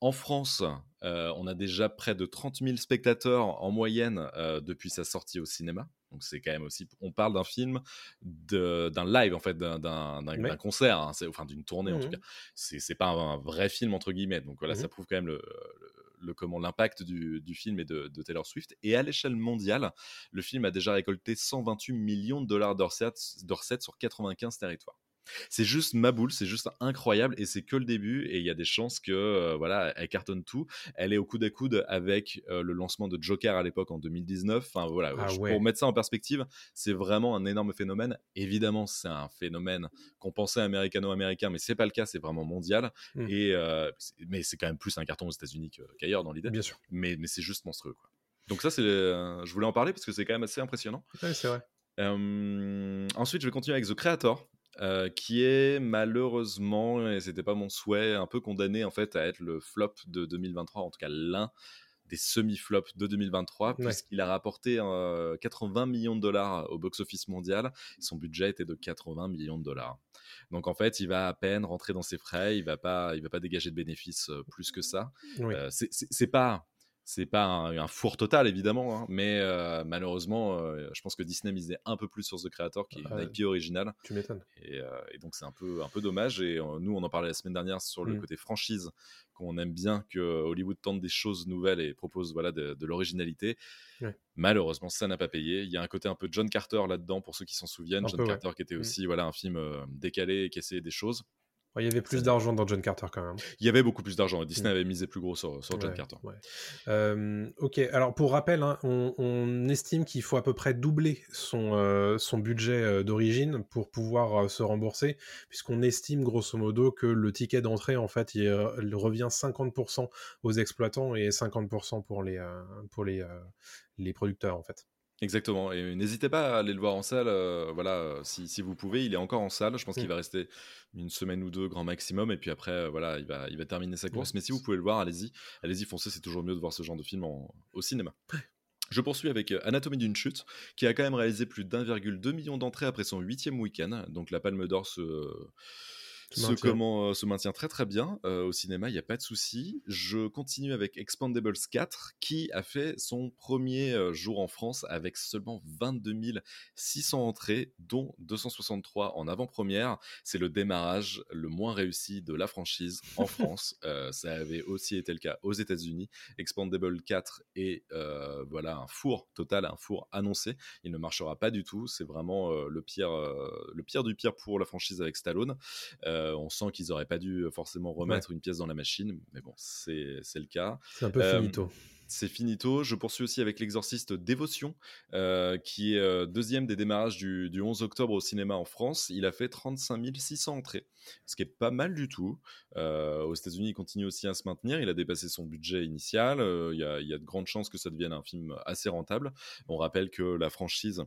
En France, euh, on a déjà près de 30 000 spectateurs en moyenne euh, depuis sa sortie au cinéma. Donc c'est quand même aussi, on parle d'un film, d'un live en fait, d'un- concert, hein, enfin d'une tournée en Mhm. tout cas. C'est pas un, un vrai film entre guillemets. Donc voilà, Mhm. ça prouve quand même le, le- le- comment l'impact du, film et de, Taylor Swift. Et à l'échelle mondiale, le film a déjà récolté 128 millions de dollars de recettes sur 95 territoires. C'est juste ma boule, c'est juste incroyable et c'est que le début et il y a des chances que euh, voilà, elle cartonne tout. Elle est au coude à coude avec euh, le lancement de Joker à l'époque en 2019. Enfin voilà, Ah ouais. pour mettre ça en perspective, c'est vraiment un énorme phénomène. Évidemment, c'est un phénomène qu'on pensait américano-américain, mais c'est pas le cas, c'est vraiment mondial. Mm. Et euh, mais c'est quand même plus un carton aux États-Unis qu'ailleurs dans l'idée. Bien sûr. Mais, mais c'est juste monstrueux quoi. Donc ça, c'est, je voulais en parler parce que c'est quand même assez impressionnant. Ouais, c'est vrai. Euh, ensuite, je vais continuer avec The Creator, euh, qui est malheureusement, et c'était pas mon souhait, un peu condamné en fait à être le flop de 2023, en tout cas l'un des semi-flops de 2023, Ouais. puisqu'il a rapporté euh, 80 millions de dollars au box-office mondial. Son budget était de 80 millions de dollars. Donc en fait, il va à peine rentrer dans ses frais, il va pas, il va pas dégager de bénéfices euh, plus que ça. Oui. Euh, c'est- c'est c'est pas c'est pas un, un four total évidemment, hein, mais euh, malheureusement, euh, je pense que Disney misait un peu plus sur The Creator qui est une Ouais. IP originale, Tu m'étonnes. et, euh, et donc c'est un peu un peu dommage. Et nous, on en parlait la semaine dernière sur le Mm. côté franchise, qu'on aime bien que Hollywood tente des choses nouvelles et propose voilà de, de l'originalité. Ouais. Malheureusement, ça n'a pas payé. Il y a un côté un peu John Carter là-dedans pour ceux qui s'en souviennent. Un John peu, ouais. Carter qui était Mm. aussi voilà un film décalé et qui essayait des choses. Il y avait plus d'argent dans John Carter quand même. Il y avait beaucoup plus d'argent. Disney avait misé plus gros sur, John Carter. Euh, ok, alors pour rappel, hein, on, estime qu'il faut à peu près doubler son, euh, son budget euh, d'origine pour pouvoir se rembourser, puisqu'on estime grosso modo que le ticket d'entrée, en fait, il, revient 50% aux exploitants et 50% pour les, pour les, les producteurs, en fait. Exactement. Et n'hésitez pas à aller le voir en salle. Euh, voilà, euh, si, vous pouvez, il est encore en salle. Je pense qu'il mmh. va rester une semaine ou deux grand maximum. Et puis après, euh, voilà, il va, il va terminer sa course. Mais si vous pouvez le voir, allez-y, allez-y, foncez. C'est toujours mieux de voir ce genre de film au cinéma. Je poursuis avec Anatomie d'une chute, qui a quand même réalisé plus d'1,2 million d'entrées après son huitième week-end. Donc la Palme d'Or se se, comment, euh, se maintient très très bien euh, au cinéma, il n'y a pas de souci. Je continue avec Expandables 4 qui a fait son premier euh, jour en France avec seulement 22 600 entrées, dont 263 en avant-première. C'est le démarrage le moins réussi de la franchise en France. ça avait aussi été le cas aux États-Unis. Expandable 4 est voilà un four total, un four annoncé. Il ne marchera pas du tout. C'est vraiment le pire, le pire du pire pour la franchise avec Stallone. Euh, on sent qu'ils n'auraient pas dû forcément remettre une pièce dans la machine, mais bon, c'est le cas. C'est un peu euh, finito c'est finito. Je poursuis aussi avec l'exorciste Dévotion, euh, qui est deuxième des démarrages du, 11 octobre au cinéma en France. Il a fait 35 600 entrées, ce qui est pas mal du tout. aux États-Unis, il continue aussi à se maintenir. Il a dépassé son budget initial. Il y, a de grandes chances que ça devienne un film assez rentable. On rappelle que la franchise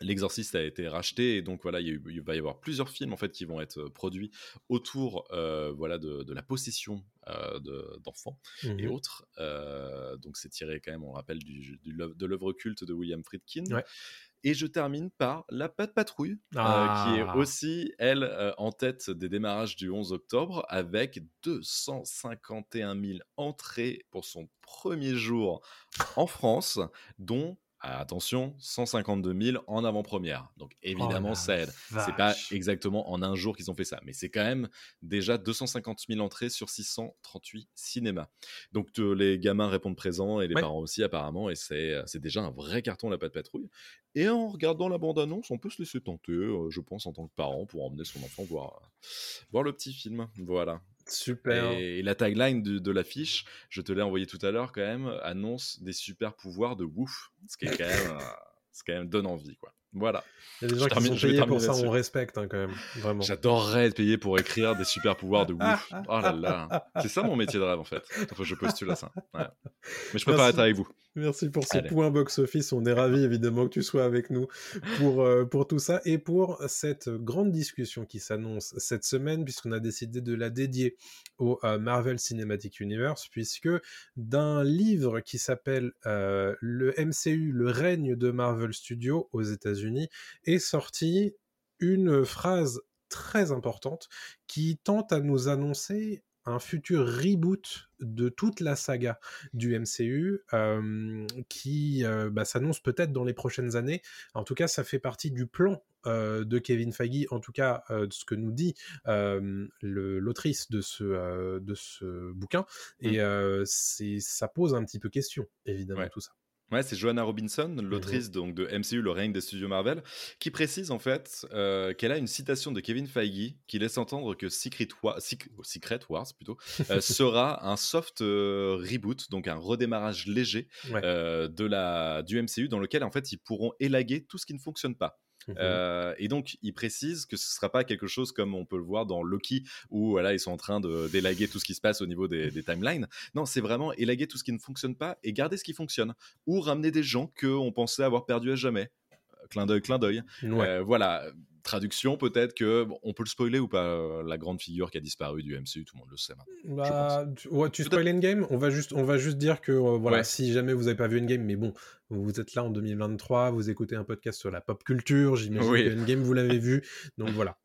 L'Exorciste a été racheté et donc voilà, il, va y avoir plusieurs films en fait qui vont être produits autour euh, voilà de, la possession euh, d'enfants et mmh autres. Euh, donc c'est tiré quand même, on rappelle, du, de l'œuvre culte de William Friedkin. Et je termine par La Patte Patrouille, qui est ah. aussi, elle, en tête des démarrages du 11 octobre, avec 251 000 entrées pour son premier jour en France, dont attention, 152 000 en avant-première. Donc évidemment, oh ça aide. C'est pas exactement en un jour qu'ils ont fait ça, mais c'est quand même déjà 250 000 entrées sur 638 cinémas. Donc les gamins répondent présents et les parents aussi apparemment, et c'est déjà un vrai carton la patte patrouille. Et en regardant la bande-annonce, on peut se laisser tenter, euh, je pense, en tant que parent, pour emmener son enfant voir, voir le petit film. Voilà. Super. Et, la tagline de, l'affiche, je te l'ai envoyé tout à l'heure quand même, annonce des super pouvoirs de ouf. Ce qui est quand même, euh, quand même donne envie, quoi. Voilà. Il y a des gens qui sont payés pour ça, on respecte hein, quand même, vraiment. J'adorerais être payé pour écrire des super pouvoirs de ouf. oh là là. C'est ça mon métier de rêve en fait. Enfin, je postule à ça. Mais je peux pas être avec vous. Merci pour ce point box-office. On est ravis évidemment que tu sois avec nous pour, euh, pour tout ça et pour cette grande discussion qui s'annonce cette semaine, puisqu'on a décidé de la dédier au euh, Marvel Cinematic Universe, puisque d'un livre qui s'appelle euh, Le MCU, le règne de Marvel Studios aux États-Unis, est sortie une phrase très importante qui tente à nous annoncer un futur reboot de toute la saga du MCU qui bah, s'annonce peut-être dans les prochaines années. En tout cas, ça fait partie du plan de Kevin Feige, en tout cas de ce que nous dit l'autrice de ce, de ce bouquin. Et mmh. ça pose un petit peu question, évidemment, tout ça. Ouais, c'est Joanna Robinson, mmh l'autrice donc de MCU, le règne des studios Marvel, qui précise en fait euh, qu'elle a une citation de Kevin Feige qui laisse entendre que Secret, Secret Wars plutôt euh, sera un soft euh, reboot, donc un redémarrage léger de la du MCU dans lequel en fait ils pourront élaguer tout ce qui ne fonctionne pas. Mmh euh, et donc, il précise que ce ne sera pas quelque chose comme on peut le voir dans Loki, où voilà, ils sont en train d'élaguer tout ce qui se passe au niveau des, timelines. Non, c'est vraiment élaguer tout ce qui ne fonctionne pas et garder ce qui fonctionne. Ou ramener des gens qu'on pensait avoir perdus à jamais. Clin d'œil, clin d'œil. Euh, voilà traduction, peut-être que on peut le spoiler ou pas euh, la grande figure qui a disparu du MCU, tout le monde le sait maintenant. Bah, tu, ouais, tu spoil Endgame, on va juste on va juste dire que euh, voilà, si jamais vous avez pas vu Endgame, mais bon, vous êtes là en 2023, vous écoutez un podcast sur la pop culture, j'imagine que Endgame vous l'avez vu, donc voilà.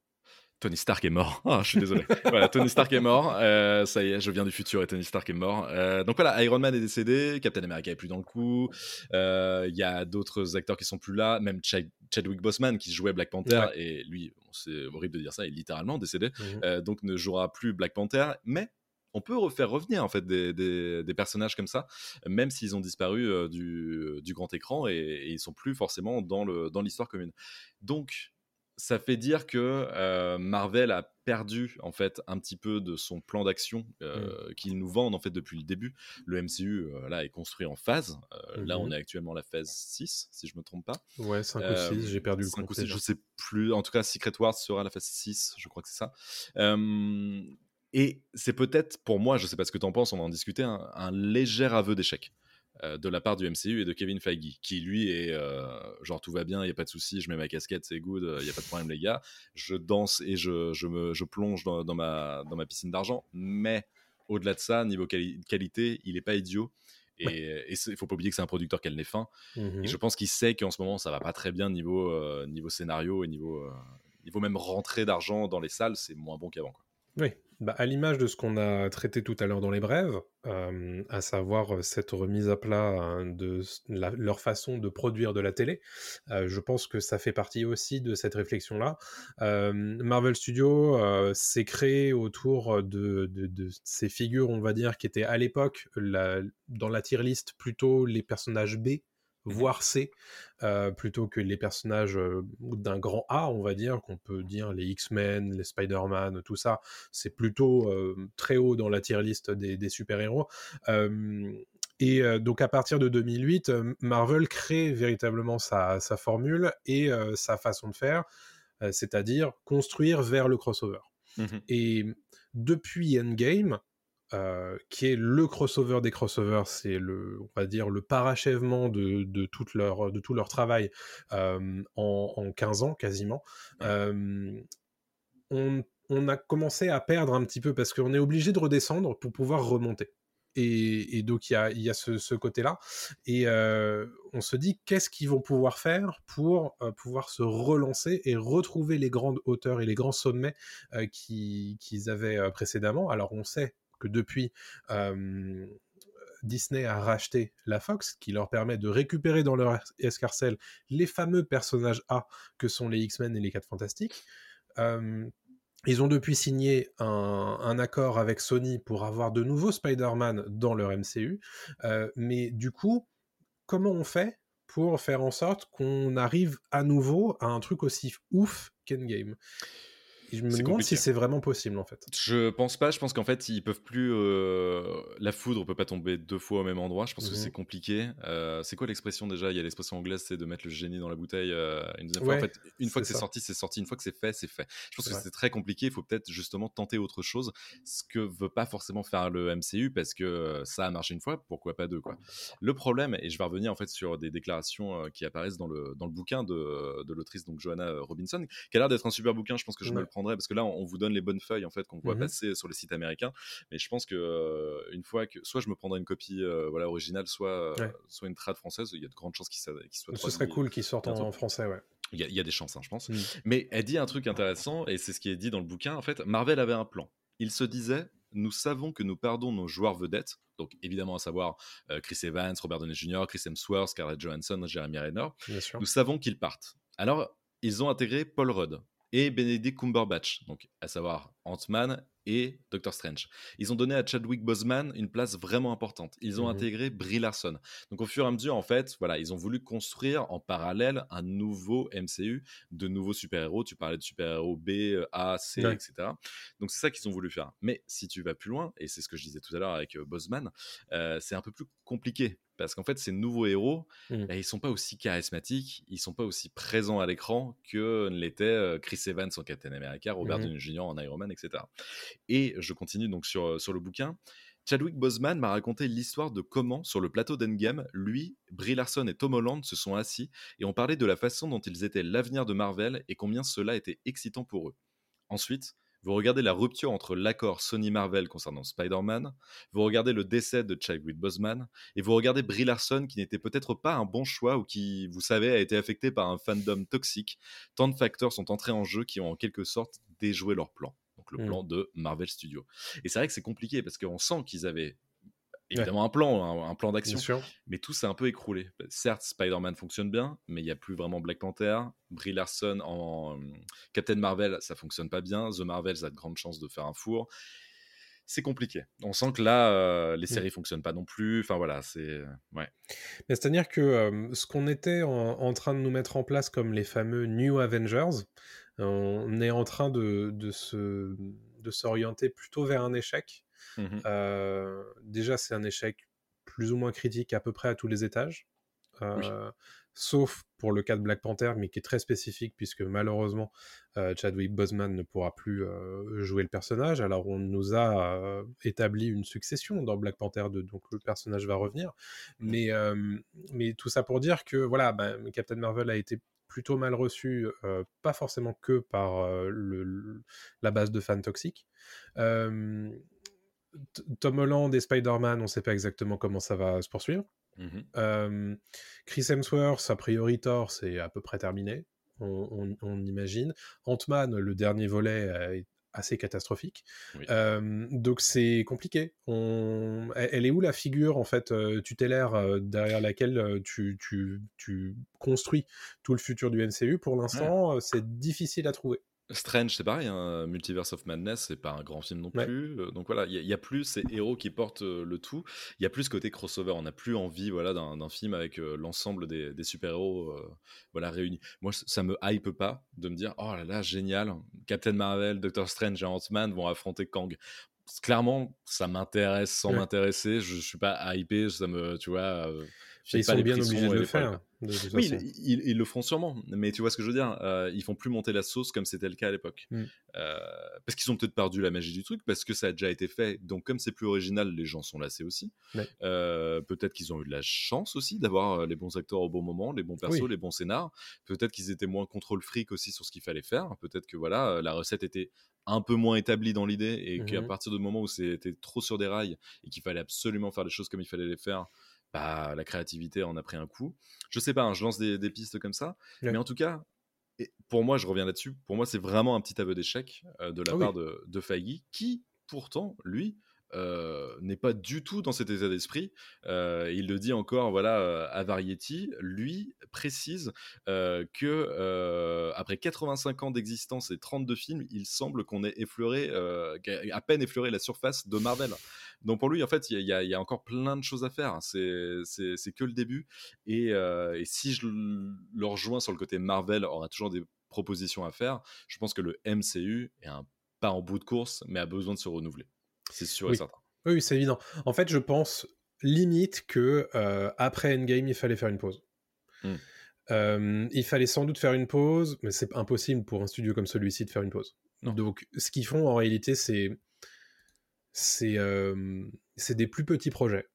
Tony Stark est mort. Ah, je suis désolé. voilà, Tony Stark est mort. Euh, ça y est, je viens du futur et Tony Stark est mort. Euh, donc voilà, Iron Man est décédé, Captain America est plus dans le coup. Euh, il y a d'autres acteurs qui sont plus là, même Chadwick Boseman qui jouait Black Panther et lui, c'est horrible de dire ça, il est littéralement décédé. Mhm. donc ne jouera plus Black Panther, mais on peut refaire revenir en fait des, personnages comme ça, même s'ils ont disparu du, grand écran et, et, ils sont plus forcément dans l'histoire dans commune. Donc ça fait dire que euh, Marvel a perdu en fait un petit peu de son plan d'action euh, qu'ils nous vendent en fait depuis le début. Le MCU euh, là est construit en phase. Là, on Mhm. est actuellement à la phase 6 si je me trompe pas. Ouais, 5 Euh, ou 6, j'ai perdu le 5 compte. ou je sais plus. En tout cas, Secret Wars sera la phase 6, je crois que c'est ça. Euh, et c'est peut-être pour moi, je sais pas ce que tu en penses, on va en discuter, un, un léger aveu d'échec. Euh, de la part du MCU et de Kevin Feige, qui lui est euh, genre tout va bien, il y a pas de souci, je mets ma casquette, c'est good, il y a pas de problème les gars, je danse et je, je me, je plonge dans, dans ma, dans ma piscine d'argent, mais au-delà de ça, niveau quali- qualité, il est pas idiot. Et il faut pas oublier que c'est un producteur qui a le nez fin. Et je pense qu'il sait qu'en ce moment, ça va pas très bien niveau, euh, niveau scénario et niveau, euh, niveau même rentrée d'argent dans les salles, c'est moins bon qu'avant. Oui, bah, à l'image de ce qu'on a traité tout à l'heure dans les brèves, euh, à savoir euh, cette remise à plat hein, de leur façon de produire de la télé, euh, je pense que ça fait partie aussi de cette réflexion-là. Marvel Studios s'est créé autour de, ces figures, on va dire, qui étaient à l'époque dans la tier list plutôt les personnages B voire C, euh, plutôt que les personnages euh, d'un grand A, on va dire, qu'on peut dire les X-Men, les Spider-Man, tout ça, c'est plutôt euh, très haut dans la tier list des, des super-héros. Et donc à partir de 2008, euh, Marvel crée véritablement sa, sa formule et sa façon de faire, c'est-à-dire construire vers le crossover. Et depuis Endgame, euh, qui est le crossover des crossovers, c'est le, on va dire, le parachèvement de, de, toute leur, de tout leur travail euh, en, en 15 ans quasiment. Euh, on, on a commencé à perdre un petit peu parce qu'on est obligé de redescendre pour pouvoir remonter. Et, et donc il y a, y a ce, ce côté-là. Et on se dit qu'est-ce qu'ils vont pouvoir faire pour pouvoir se relancer et retrouver les grandes hauteurs et les grands sommets qui- qu'ils avaient précédemment? Alors on sait que depuis Disney a racheté la Fox, qui leur permet de récupérer dans leur escarcelle les fameux personnages A que sont les X-Men et les 4 Fantastiques. Ils ont depuis signé un, accord avec Sony pour avoir de nouveaux Spider-Man dans leur MCU. Mais du coup, comment on fait pour faire en sorte qu'on arrive à nouveau à un truc aussi ouf qu'Endgame? Je me demande compliqué. si c'est vraiment possible en fait. Je pense pas. Je pense qu'en fait, ils peuvent plus. euh, La foudre peut pas tomber deux fois au même endroit. Je pense que Mhm. c'est compliqué. Euh, c'est quoi l'expression déjà? Il y a l'expression anglaise, c'est de mettre le génie dans la bouteille euh, une deuxième fois. En fait, une fois que c'est sorti, c'est sorti. Une fois que c'est fait, c'est fait. Je pense que c'est très compliqué. Il faut peut-être justement tenter autre chose. Ce que veut pas forcément faire le MCU parce que ça a marché une fois. Pourquoi pas deux quoi Le problème, et je vais revenir en fait sur des déclarations euh, qui apparaissent dans le dans le bouquin de, de l'autrice donc Johanna Robinson, qui a l'air d'être un super bouquin. Je pense que je me Ouais. le parce que là, on, vous donne les bonnes feuilles en fait qu'on voit Mhm. passer sur les sites américains. Mais je pense que euh, une fois que soit je me prendrai une copie euh, voilà originale, soit euh, Ouais. soit une trad française, il y a de grandes chances qu'il soit, qu'il soit Ce serait cool qu'ils sortent en, français, ouais. Il y, a, il y a des chances, hein, je pense. Mm. Mais elle dit un truc intéressant, et c'est ce qui est dit dans le bouquin. En fait, Marvel avait un plan. Il se disait Nous savons que nous perdons nos joueurs vedettes, donc évidemment à savoir euh, Chris Evans, Robert Downey Jr., Chris Hemsworth, Scarlett Johansson, Jeremy Renner. Bien sûr. Nous savons qu'ils partent. Alors, ils ont intégré Paul Rudd et Benedict Cumberbatch, donc à savoir Ant-Man et Doctor Strange. Ils ont donné à Chadwick Boseman une place vraiment importante. Ils ont Mhm. intégré Brie Larson. Donc au fur et à mesure, en fait, voilà, ils ont voulu construire en parallèle un nouveau MCU, de nouveaux super-héros. Tu parlais de super-héros B, A, C, Ouais. etc. Donc c'est ça qu'ils ont voulu faire. Mais si tu vas plus loin, et c'est ce que je disais tout à l'heure avec euh, Boseman, euh, c'est un peu plus compliqué. Parce qu'en fait, ces nouveaux héros, Mhm. bah, ils sont pas aussi charismatiques, ils sont pas aussi présents à l'écran que ne l'était euh, Chris Evans en Captain America, Robert Mhm. Downey Jr. en Iron Man, etc. Et je continue donc sur, sur le bouquin. Chadwick Boseman m'a raconté l'histoire de comment, sur le plateau d'Endgame, lui, Brie Larson et Tom Holland se sont assis et ont parlé de la façon dont ils étaient l'avenir de Marvel et combien cela était excitant pour eux. Ensuite, vous regardez la rupture entre l'accord Sony-Marvel concernant Spider-Man, vous regardez le décès de Chadwick Boseman, et vous regardez Brie Larson qui n'était peut-être pas un bon choix ou qui, vous savez, a été affecté par un fandom toxique. Tant de facteurs sont entrés en jeu qui ont en quelque sorte déjoué leur plan. Donc le Mm. plan de Marvel Studios. Et c'est vrai que c'est compliqué parce qu'on sent qu'ils avaient évidemment un plan, un, un plan d'action, mais tout s'est un peu écroulé. Certes, Spider-Man fonctionne bien, mais il n'y a plus vraiment Black Panther. Brie Larson en euh, Captain Marvel, ça fonctionne pas bien. The Marvels a de grandes chances de faire un four. C'est compliqué. On sent que là, euh, les séries fonctionnent pas non plus. Enfin voilà, c'est ouais. Mais c'est-à-dire que euh, ce qu'on était en, en train de nous mettre en place comme les fameux New Avengers, On est en train de, de se de s'orienter plutôt vers un échec. Mhm. Euh, déjà, c'est un échec plus ou moins critique à peu près à tous les étages. Euh, sauf pour le cas de Black Panther, mais qui est très spécifique puisque malheureusement euh, Chadwick Boseman ne pourra plus jouer le personnage. Alors on nous a établi une succession dans Black Panther 2, donc le personnage va revenir. Mais, mais tout ça pour dire que voilà, bah, Captain Marvel a été plutôt mal reçu, pas forcément que par le, la base de fans toxiques. Tom Holland et Spider-Man, on ne sait pas exactement comment ça va se poursuivre. Mmh Chris Hemsworth, a priori Thor, c'est à peu près terminé, on, imagine. Ant-Man, le dernier volet, est assez catastrophique. donc c'est compliqué. On... Elle est où la figure en fait tutélaire derrière laquelle tu, tu, tu, construis tout le futur du MCU Pour l'instant, c'est difficile à trouver. Strange, c'est pareil, hein, Multiverse of Madness, c'est pas un grand film non plus. Euh, donc voilà, il y, a plus ces héros qui portent euh, le tout. Il y a plus ce côté crossover. On n'a plus envie voilà, d'un film avec euh, l'ensemble des, super-héros voilà, réunis. Moi, ça me hype pas de me dire oh là là, génial, Captain Marvel, Doctor Strange et Ant-Man vont affronter Kang. Clairement, ça m'intéresse sans m'intéresser. Je, je suis pas hypé, ça me, tu vois ils sont bien obligés de le faire. oui, ils, le feront sûrement, mais tu vois ce que je veux dire euh, Ils font plus monter la sauce comme c'était le cas à l'époque. Mm. Euh, parce qu'ils ont peut-être perdu la magie du truc, parce que ça a déjà été fait. Donc, comme c'est plus original, les gens sont lassés aussi. Euh, peut-être qu'ils ont eu de la chance aussi d'avoir les bons acteurs au bon moment, les bons persos, les bons scénars. Peut-être qu'ils étaient moins contrôle fric aussi sur ce qu'il fallait faire. Peut-être que voilà, la recette était un peu moins établie dans l'idée et qu'à mm-hmm. partir du moment où c'était trop sur des rails et qu'il fallait absolument faire les choses comme il fallait les faire, bah, la créativité en a pris un coup. Je sais pas, hein, je lance des, pistes comme ça. Mais en tout cas, pour moi, je reviens là-dessus. Pour moi, c'est vraiment un petit aveu d'échec euh, de la ah part de, de Feige, qui, pourtant, lui, euh, n'est pas du tout dans cet état d'esprit. Euh, il le dit encore, voilà, euh, à Variety, lui précise que après 85 ans d'existence et 32 films, il semble qu'on ait effleuré, à peine effleuré la surface de Marvel. Donc pour lui, en fait, il y, y, a encore plein de choses à faire. C'est que le début. Et, et, si je le rejoins sur le côté Marvel, aura toujours des propositions à faire. Je pense que le MCU est un pas en bout de course, mais a besoin de se renouveler. C'est sûr et certain. Oui, c'est évident. En fait, je pense limite que euh, après Endgame, il fallait faire une pause. Euh, il fallait sans doute faire une pause, mais c'est impossible pour un studio comme celui-ci de faire une pause. Donc, ce qu'ils font en réalité, c'est c'est euh, des plus petits projets.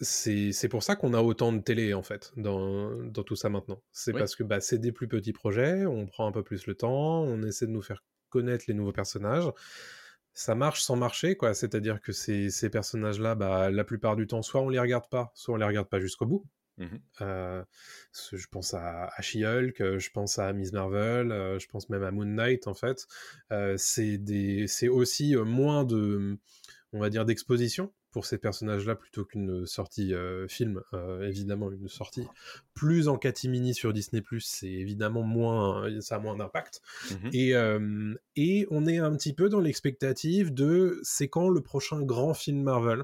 C'est pour ça qu'on a autant de télé en fait dans, dans tout ça maintenant. C'est parce que bah, c'est des plus petits projets, on prend un peu plus le temps, on essaie de nous faire connaître les nouveaux personnages ça marche sans marcher, quoi. C'est-à-dire que ces, ces personnages-là, bah, la plupart du temps, soit on les regarde pas, soit on les regarde pas jusqu'au bout. Mmh euh, je pense à, à She-Hulk, euh, je pense à Miss Marvel, euh, je pense même à Moon Knight, en fait. c'est aussi moins de, on va dire, d'exposition pour ces personnages-là plutôt qu'une sortie euh, film. Euh, évidemment, une sortie plus en catimini sur Disney+, c'est évidemment moins, ça a moins d'impact. Mmh et, euh, et on est un petit peu dans l'expectative de c'est quand le prochain grand film Marvel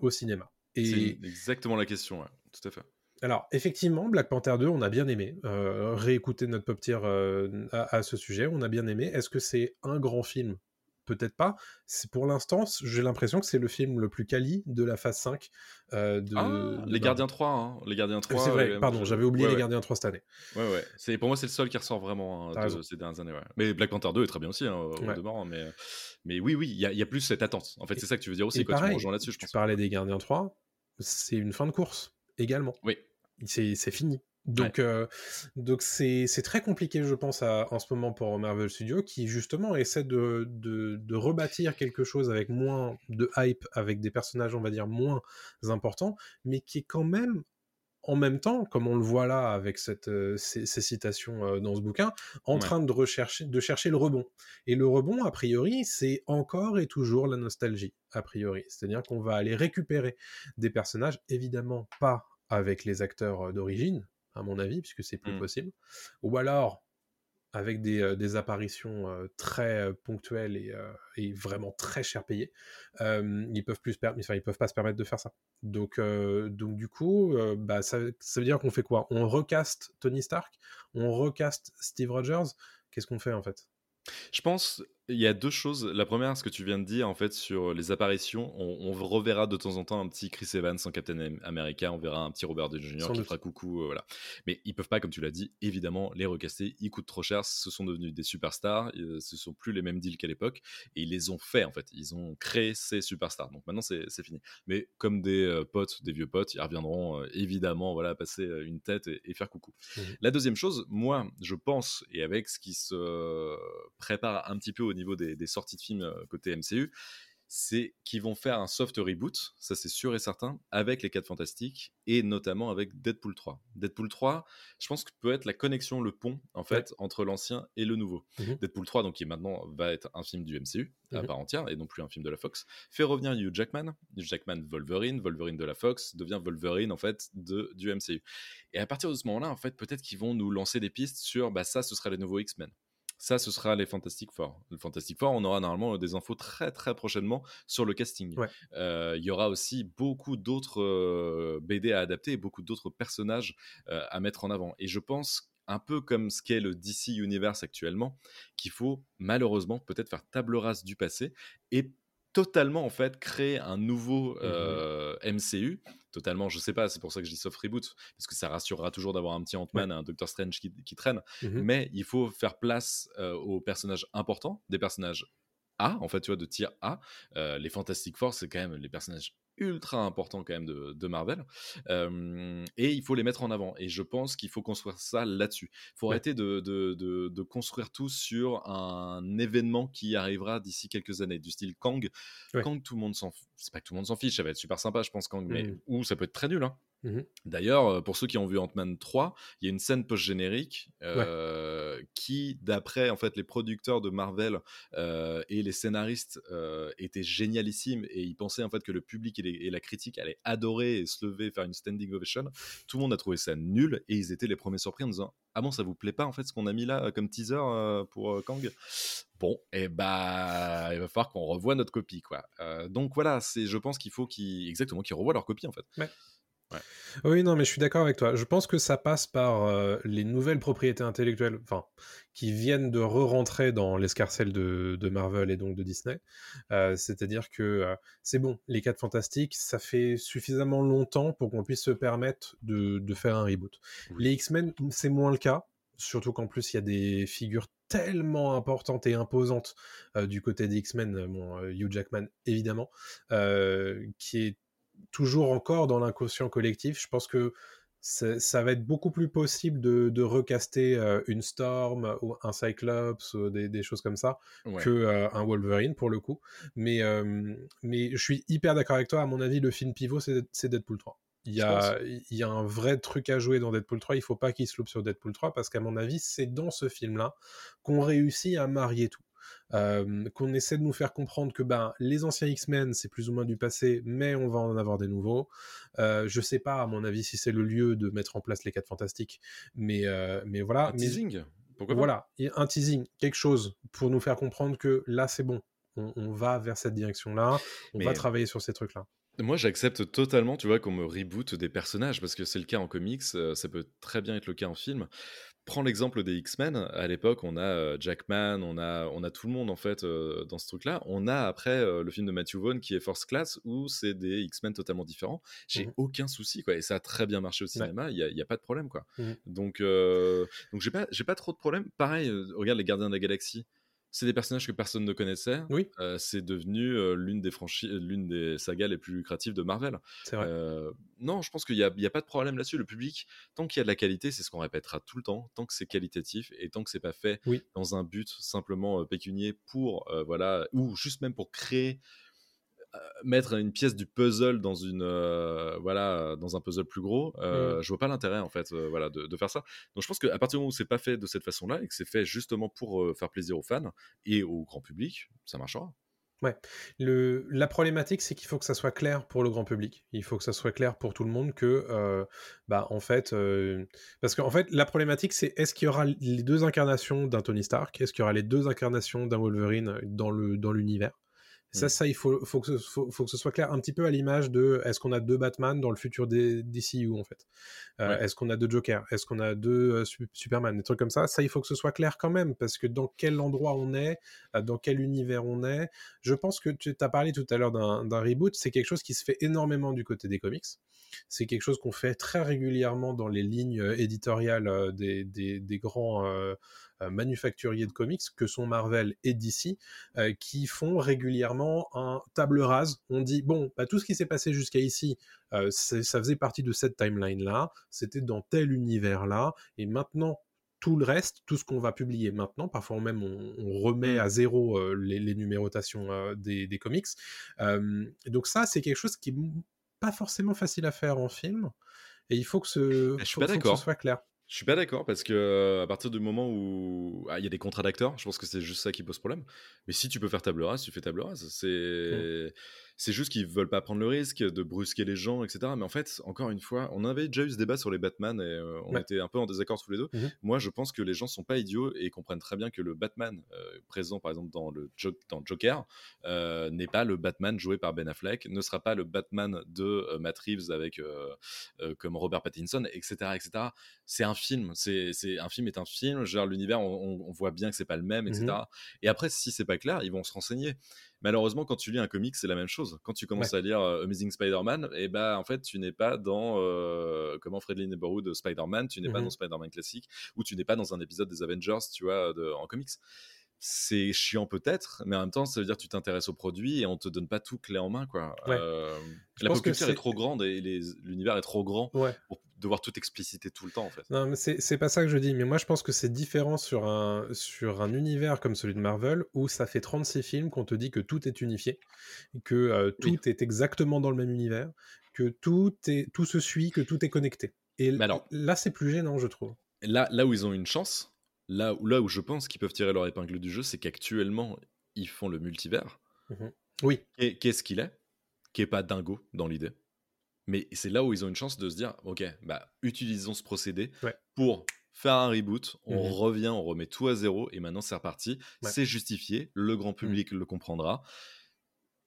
au cinéma. Et... C'est exactement la question, tout à fait. Alors, effectivement, Black Panther 2, on a bien aimé. réécouter notre pop tier à, à, ce sujet, on a bien aimé. Est-ce que c'est un grand film? Peut-être pas. Pour l'instant, j'ai l'impression que c'est le film le plus quali de la phase 5 euh, de, ah, Les Gardiens 3, hein. les Gardiens 3. C'est vrai, pardon, j'avais oublié les Gardiens 3 cette année. Ouais, ouais. Pour moi c'est le seul qui ressort vraiment hein, de ces dernières années. Mais Black Panther 2 est très bien aussi, hein, au demeurant. Mais mais oui, oui, il y, a plus cette attente. En fait, c'est ça que tu veux dire aussi quand tu là-dessus. Tu parlais des Gardiens 3, c'est une fin de course également. Oui. C'est fini. Donc, euh, donc c'est, très compliqué, je pense, en ce moment pour Marvel Studios, qui justement essaie de, de, rebâtir quelque chose avec moins de hype, avec des personnages, on va dire, moins importants, mais qui est quand même, en même temps, comme on le voit là avec cette, euh, ces, citations euh, dans ce bouquin, en train de, rechercher, de chercher le rebond. Et le rebond, a priori, c'est encore et toujours la nostalgie, a priori. C'est-à-dire qu'on va aller récupérer des personnages, évidemment pas avec les acteurs d'origine, à mon avis, puisque c'est plus mmh. possible. Ou alors, avec des, des apparitions très ponctuelles et, et, vraiment très cher payées, ils peuvent plus enfin, ils peuvent pas se permettre de faire ça. Donc, donc du coup, bah, ça, ça, veut dire qu'on fait quoi? On recaste Tony Stark, on recaste Steve Rogers? Qu'est-ce qu'on fait en fait? Je pense il y a deux choses. La première, ce que tu viens de dire, en fait, sur les apparitions, on, reverra de temps en temps un petit Chris Evans en Captain America, on verra un petit Robert Downey Jr. qui fera coucou, euh, voilà. Mais ils peuvent pas, comme tu l'as dit, évidemment, les recaster. Ils coûtent trop cher. Ce sont devenus des superstars. Euh, ce sont plus les mêmes deals qu'à l'époque, et ils les ont fait en fait. Ils ont créé ces superstars. Donc maintenant, c'est fini. Mais comme des euh, potes, des vieux potes, ils reviendront évidemment, voilà, passer une tête et, faire coucou. Mmh La deuxième chose, moi, je pense, et avec ce qui se prépare un petit peu au niveau des, sorties de films euh, côté MCU, c'est qu'ils vont faire un soft reboot, ça c'est sûr et certain, avec les 4 Fantastiques et notamment avec Deadpool 3. Deadpool 3, je pense que peut être la connexion, le pont en fait entre l'ancien et le nouveau. Mhm. Deadpool 3, donc qui maintenant va être un film du MCU à mhm. part entière et non plus un film de la Fox, fait revenir Hugh Jackman, Hugh Jackman Wolverine, Wolverine de la Fox devient Wolverine en fait de, du MCU. Et à partir de ce moment-là, en fait, peut-être qu'ils vont nous lancer des pistes sur bah ça, ce sera les nouveaux X-Men. Ça, ce sera les Fantastic Four. Le Fantastic Four, on aura normalement des infos très très prochainement sur le casting. Euh, il y aura aussi beaucoup d'autres euh, BD à adapter et beaucoup d'autres personnages euh, à mettre en avant. Et je pense un peu comme ce qu'est le DC Universe actuellement, qu'il faut malheureusement peut-être faire table rase du passé et totalement en fait créer un nouveau MCU mmh totalement je sais pas c'est pour ça que je dis soft reboot parce que ça rassurera toujours d'avoir un petit Ant-Man un Doctor Strange qui, traîne mmh mais il faut faire place aux personnages importants des personnages A en fait tu vois de tier A. Les Fantastic Four c'est quand même les personnages ultra important quand même de, Marvel. et il faut les mettre en avant. Et je pense qu'il faut construire ça là-dessus. Il faut arrêter de, de, construire tout sur un événement qui arrivera d'ici quelques années, du style Kang. Kang, tout le monde s'en C'est pas que tout le monde s'en fiche, ça va être super sympa, je pense, Kang, mais mmh. ou ça peut être très nul. Hein. Mmh D'ailleurs, euh, pour ceux qui ont vu Ant-Man 3, il y a une scène post-générique euh, qui, d'après en fait les producteurs de Marvel euh, et les scénaristes, était génialissime et ils pensaient en fait que le public et, la critique allaient adorer et se lever, faire une standing ovation. Tout le monde a trouvé ça nul et ils étaient les premiers surpris en disant ah bon ça vous plaît pas en fait ce qu'on a mis là comme teaser pour Kang? Bon, et eh bah, il va falloir qu'on revoie notre copie, quoi. donc voilà, c'est, je pense qu'il faut qu'ils, exactement, qu'ils revoient leur copie, en fait. Oui, non, mais je suis d'accord avec toi. Je pense que ça passe par euh, les nouvelles propriétés intellectuelles, enfin, qui viennent de re-rentrer dans l'escarcelle de, de, Marvel et donc de Disney. Euh, c'est-à-dire que euh, c'est bon, les 4 fantastiques, ça fait suffisamment longtemps pour qu'on puisse se permettre de, de faire un reboot. Les X-Men, c'est moins le cas, surtout qu'en plus, il y a des figures tellement importantes et imposantes du côté des X-Men, bon, Hugh Jackman évidemment, qui est toujours encore dans l'inconscient collectif. Je pense que ça va être beaucoup plus possible de, recaster euh, une Storm ou un Cyclops ou des, choses comme ça que euh, un Wolverine pour le coup. Mais, euh, mais je suis hyper d'accord avec toi. À mon avis, le film pivot, c'est Deadpool 3. Il y, a, il y a un vrai truc à jouer dans Deadpool 3. Il faut pas qu'il se loupe sur Deadpool 3 parce qu'à mon avis, c'est dans ce film-là qu'on réussit à marier tout qu'on essaie de nous faire comprendre que ben, les anciens X-Men, c'est plus ou moins du passé, mais on va en avoir des nouveaux. Euh, je sais pas, à mon avis, si c'est le lieu de mettre en place les 4 fantastiques, mais, mais voilà. Un teasing Pourquoi Voilà, un teasing, quelque chose pour nous faire comprendre que là, c'est bon. On, va vers cette direction-là, on va travailler sur ces trucs-là. Moi, j'accepte totalement, tu vois, qu'on me reboot des personnages, parce que c'est le cas en comics, ça peut très bien être le cas en film prends l'exemple des X-Men. À l'époque, on a Jackman, on a, on a tout le monde en fait dans ce truc-là. On a après le film de Matthew Vaughn qui est Force Class où c'est des X-Men totalement différents. J'ai mmh aucun souci quoi. Et ça a très bien marché au cinéma. Il n'y a, a, pas de problème quoi. Mmh donc, donc j'ai pas, j'ai pas trop de problème. Pareil, regarde les Gardiens de la Galaxie c'est des personnages que personne ne connaissait. Oui. Euh, c'est devenu euh, l'une des franchises, l'une des sagas les plus lucratives de Marvel. C'est vrai. Euh, non, je pense qu'il n'y a, a, pas de problème là-dessus. Le public, tant qu'il y a de la qualité, c'est ce qu'on répétera tout le temps. Tant que c'est qualitatif et tant que c'est pas fait dans un but simplement pécunier pour voilà ou juste même pour créer euh, mettre une pièce du puzzle dans une euh, voilà dans un puzzle plus gros euh, mmh. je vois pas l'intérêt en fait voilà de, faire ça donc je pense qu'à partir du moment où c'est pas fait de cette façon là et que c'est fait justement pour faire plaisir aux fans et au grand public ça marchera Ouais. Le, la problématique, c'est qu'il faut que ça soit clair pour le grand public. Il faut que ça soit clair pour tout le monde que, euh, bah, en fait, euh, parce qu'en fait, la problématique, c'est est-ce qu'il y aura les deux incarnations d'un Tony Stark Est-ce qu'il y aura les deux incarnations d'un Wolverine dans le dans l'univers? Ça, mm. ça, il faut, faut, que ce, faut, que ce soit clair un petit peu à l'image de est-ce qu'on a deux Batman dans le futur des DCU en fait? Euh, Est-ce qu'on a deux Joker? Est-ce qu'on a deux euh, Superman? Des trucs comme ça. Ça, il faut que ce soit clair quand même parce que dans quel endroit on est, euh, dans quel univers on est. Je pense que tu as parlé tout à l'heure d'un reboot. C'est quelque chose qui se fait énormément du côté des comics. C'est quelque chose qu'on fait très régulièrement dans les lignes éditoriales des, des, des grands euh, manufacturiers de comics que sont Marvel et DC, euh, qui font régulièrement un table rase. On dit, bon, bah, tout ce qui s'est passé jusqu'à ici, euh, ça faisait partie de cette timeline-là, c'était dans tel univers-là, et maintenant, tout le reste, tout ce qu'on va publier maintenant, parfois même on, remet à zéro les, numérotations des, comics. donc ça, c'est quelque chose qui n'est pas forcément facile à faire en film, et il faut que ce, Je faut, que ce soit clair. Je suis pas d'accord parce que à partir du moment où ah, il y a des contrats d'acteurs, je pense que c'est juste ça qui pose problème. Mais si tu peux faire table rase, tu fais table rase. C'est c'est juste qu'ils veulent pas prendre le risque de brusquer les gens, etc. Mais en fait, encore une fois, on avait déjà eu ce débat sur les Batman et euh, on était un peu en désaccord tous les deux. Mmh Moi, je pense que les gens sont pas idiots et comprennent très bien que le Batman euh, présent, par exemple, dans, le dans Joker, euh, n'est pas le Batman joué par Ben Affleck, ne sera pas le Batman de Matt Reeves avec comme Robert Pattinson, etc., etc. C'est un film. C'est un film est un film. Genre l'univers, on, voit bien que c'est pas le même, etc. Mmh et après, si c'est pas clair, ils vont se renseigner. Malheureusement, quand tu lis un comic, c'est la même chose. Quand tu commences à lire euh, Amazing Spider-Man, et eh ben en fait, tu n'es pas dans euh, comment Friendly Neighborhood Spider-Man, tu n'es pas mmh dans Spider-Man classique, ou tu n'es pas dans un épisode des Avengers, tu vois, en comics. C'est chiant peut-être, mais en même temps, ça veut dire que tu t'intéresses au produit et on te donne pas tout clé en main, quoi. Euh, la pop culture est... trop grande et l'univers est trop grand pour devoir tout expliciter tout le temps, en fait. Non, mais c'est pas ça que je dis, mais moi je pense que c'est différent sur un, sur un univers comme celui de Marvel où ça fait 36 films qu'on te dit que tout est unifié, que euh, tout est exactement dans le même univers, que tout, est, tout se suit, que tout est connecté. Et alors, là, c'est plus gênant, je trouve. Là, là où ils ont une chance, là, là où je pense qu'ils peuvent tirer leur épingle du jeu, c'est qu'actuellement, ils font le multivers. Mmh oui. Qu'est-ce qu'il est? Qui est pas dingo dans l'idée. Mais c'est là où ils ont une chance de se dire, ok, bah utilisons ce procédé pour faire un reboot, on mmh revient, on remet tout à zéro, et maintenant c'est reparti. C'est justifié, le grand mmh. public le comprendra.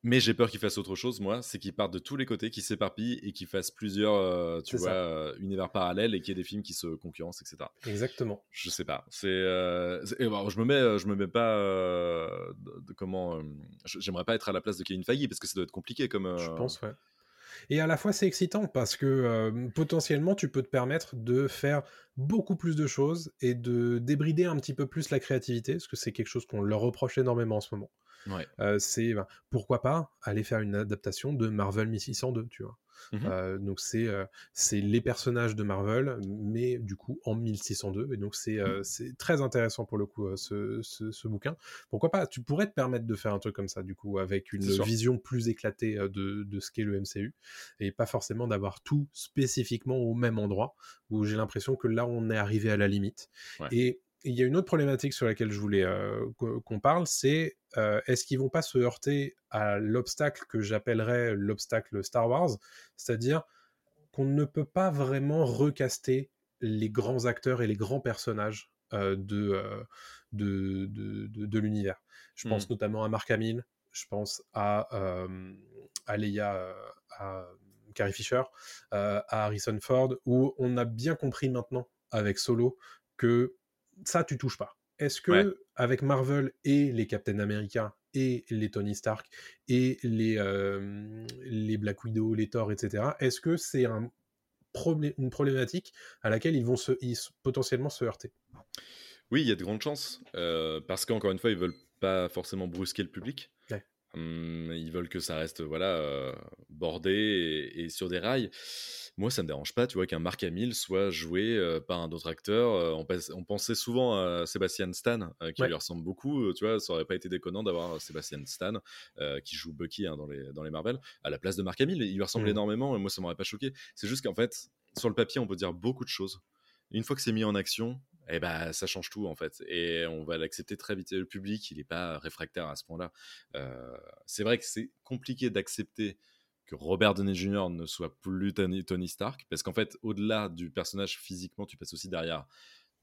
Mais j'ai peur qu'il fasse autre chose, moi, c'est qu'il parte de tous les côtés, qu'il s'éparpille et qu'il fasse plusieurs, euh, tu vois, euh, univers parallèles et qu'il y ait des films qui se concurrencent, etc. Exactement. Je sais pas. C'est, euh, je me mets, je me mets pas, de, comment, j'aimerais pas être à la place de Kevin Feige parce que ça doit être compliqué comme. Je pense, ouais. Et à la fois, c'est excitant parce que potentiellement, tu peux te permettre de faire beaucoup plus de choses et de débrider un petit peu plus la créativité, parce que c'est quelque chose qu'on leur reproche énormément en ce moment. Ouais. c'est ben, pourquoi pas aller faire une adaptation de Marvel 1602, tu vois. Mmh donc c'est c'est les personnages de Marvel, mais du coup en 1602. Et donc c'est mmh. c'est très intéressant pour le coup ce, ce, bouquin. Pourquoi pas Tu pourrais te permettre de faire un truc comme ça du coup avec une vision plus éclatée de, de ce qu'est le MCU et pas forcément d'avoir tout spécifiquement au même endroit où j'ai l'impression que là on est arrivé à la limite. Et il y a une autre problématique sur laquelle je voulais euh, qu'on parle, c'est euh, est-ce qu'ils vont pas se heurter à l'obstacle que j'appellerais l'obstacle Star Wars, c'est-à-dire qu'on ne peut pas vraiment recaster les grands acteurs et les grands personnages euh, de, de, de, l'univers. Je pense mmh. notamment à Mark Hamill, je pense à, à Leia, à Carrie Fisher, à Harrison Ford, où on a bien compris maintenant avec Solo que ça, tu touches pas. Est-ce que avec Marvel et les Captain America et les Tony Stark et les, les Black Widow, les Thor, etc., est-ce que c'est un une problématique à laquelle ils vont se, potentiellement se heurter? Oui, il y a de grandes chances. parce qu'encore une fois, ils veulent pas forcément brusquer le public. Hum, ils veulent que ça reste voilà bordé et, sur des rails moi, ça me dérange pas, tu vois, qu'un Mark Hamill soit joué euh, par un autre acteur. Euh, on, pensait souvent à Sébastien Stan, euh, qui lui ressemble beaucoup. tu vois, ça aurait pas été déconnant d'avoir Sébastien Stan, qui joue Bucky hein, dans, les, dans les Marvel, à la place de Mark Hamill. Il lui ressemble mmh. énormément, et moi, ça m'aurait pas choqué. C'est juste qu'en fait, sur le papier, on peut dire beaucoup de choses. Une fois que c'est mis en action, et ben ça change tout en fait. Et on va l'accepter très vite. Le public, il n'est pas réfractaire à ce point-là. Euh, c'est vrai que c'est compliqué d'accepter que Robert Downey Jr. ne soit plus Tony Stark, parce qu'en fait, au-delà du personnage physiquement, tu passes aussi derrière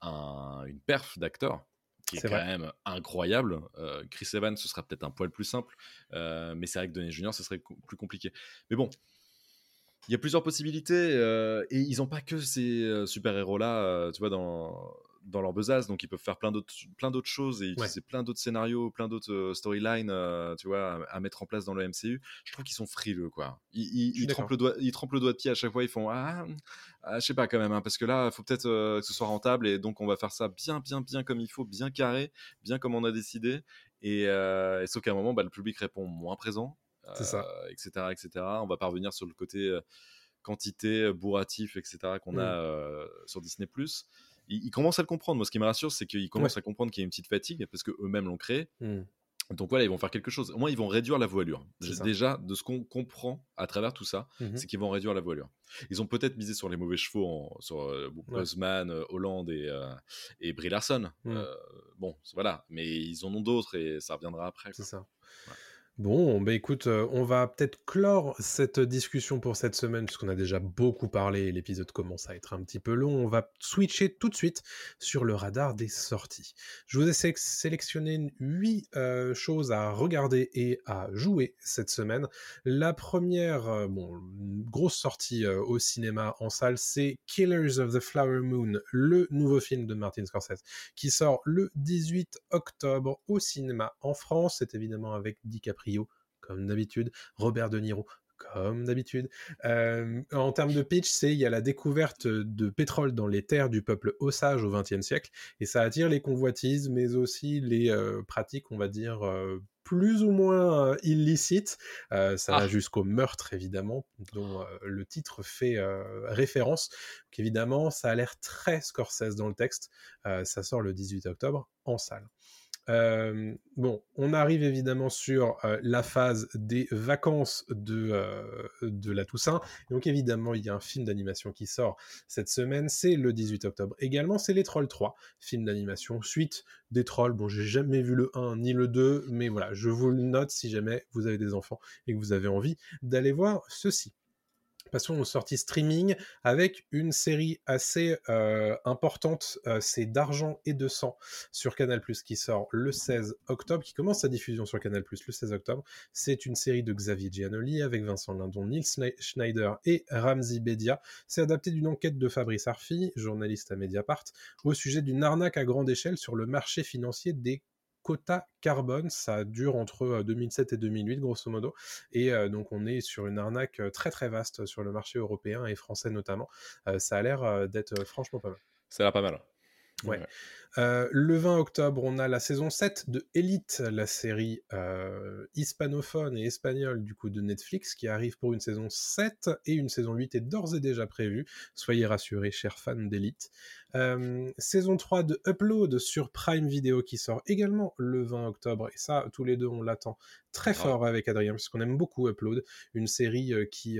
une perf d'acteur qui est, quand même incroyable. Euh, Chris Evans, ce sera peut-être un poil plus simple, euh, mais c'est vrai que Downey Jr., ce serait plus compliqué. Mais bon, il y a plusieurs possibilités et ils n'ont pas que ces super-héros-là, tu vois, dans, dans leur besace, donc ils peuvent faire plein d'autres, plein d'autres choses et utiliser plein d'autres scénarios, plein d'autres euh, storylines, euh, tu vois, à, mettre en place dans le MCU. Je trouve qu'ils sont frileux, quoi. Ils, ils, trempent le doigt, ils trempent le doigt de pied à chaque fois. Ils font ah, ah je sais pas quand même, hein, parce que là, il faut peut-être euh, que ce soit rentable et donc on va faire ça bien, bien, bien comme il faut, bien carré, bien comme on a décidé. Et, sauf qu'à un moment, bah, le public répond moins présent, ça. etc., etc. On va parvenir sur le côté quantité, bourratif, etc. qu'on a mmh. sur Disney+ ils, commencent à le comprendre. Moi, ce qui me rassure, c'est qu'ils commencent à comprendre qu'il y a une petite fatigue parce qu'eux-mêmes l'ont créé. Mmh. Donc voilà, ils vont faire quelque chose. Au moins, ils vont réduire la voilure. Déjà, de ce qu'on comprend à travers tout ça, mmh c'est qu'ils vont réduire la voilure. Ils ont peut-être misé sur les mauvais chevaux, sur euh, euh, Hollande et, euh, et Brie Larson. Mmh. Euh, bon, voilà. Mais ils en ont d'autres et ça reviendra après. C'est ça. Bon, bah écoute, euh, on va peut-être clore cette discussion pour cette semaine, puisqu'on a déjà beaucoup parlé et l'épisode commence à être un petit peu long. On va switcher tout de suite sur le radar des sorties. Je vous ai sélectionné huit euh, choses à regarder et à jouer cette semaine. La première, euh, grosse sortie au cinéma en salle, c'est Killers of the Flower Moon, le nouveau film de Martin Scorsese, qui sort le 18 octobre au cinéma en France. C'est évidemment avec DiCaprio comme d'habitude, Robert De Niro, comme d'habitude. Euh, en termes de pitch, c'est il y a la découverte de pétrole dans les terres du peuple Osage au XXe siècle, et ça attire les convoitises, mais aussi les euh, pratiques, on va dire, euh, plus ou moins illicites. ça va ah. jusqu'au meurtre, évidemment, dont le titre fait référence. Qu'évidemment, ça a l'air très Scorsese dans le texte. ça sort le 18 octobre en salle bon, on arrive évidemment sur la phase des vacances de, la Toussaint. Donc évidemment, il y a un film d'animation qui sort cette semaine. C'est le 18 octobre également. C'est Les Trolls 3, film d'animation, suite des Trolls. Bon, j'ai jamais vu le 1 ni le 2, mais voilà, je vous le note si jamais vous avez des enfants et que vous avez envie d'aller voir ceci. Passons aux sorties streaming avec une série assez euh, importante, euh, c'est D'argent et de sang sur Canal+, qui sort le 16 octobre, qui commence sa diffusion sur Canal+, le 16 octobre. C'est une série de Xavier Giannoli avec Vincent Lindon, Nils Schneider et Ramzi Bedia. C'est adapté d'une enquête de Fabrice Arfi, journaliste à Mediapart, au sujet d'une arnaque à grande échelle sur le marché financier des quota carbone. Ça dure entre 2007 et 2008, grosso modo. Et donc, on est sur une arnaque très très vaste sur le marché européen et français notamment. ça a l'air d'être franchement pas mal. Ça a l'air pas mal. Ouais. Euh, le 20 octobre, on a la saison 7 de Elite, la série euh, hispanophone et espagnole du coup de Netflix qui arrive pour une saison 7 et une saison 8 est d'ores et déjà prévue. Soyez rassurés, chers fans d'Elite. Euh, saison 3 de Upload sur Prime Video qui sort également le 20 octobre et ça, tous les deux, on l'attend très ah fort avec Adrien puisqu'on aime beaucoup Upload, une série qui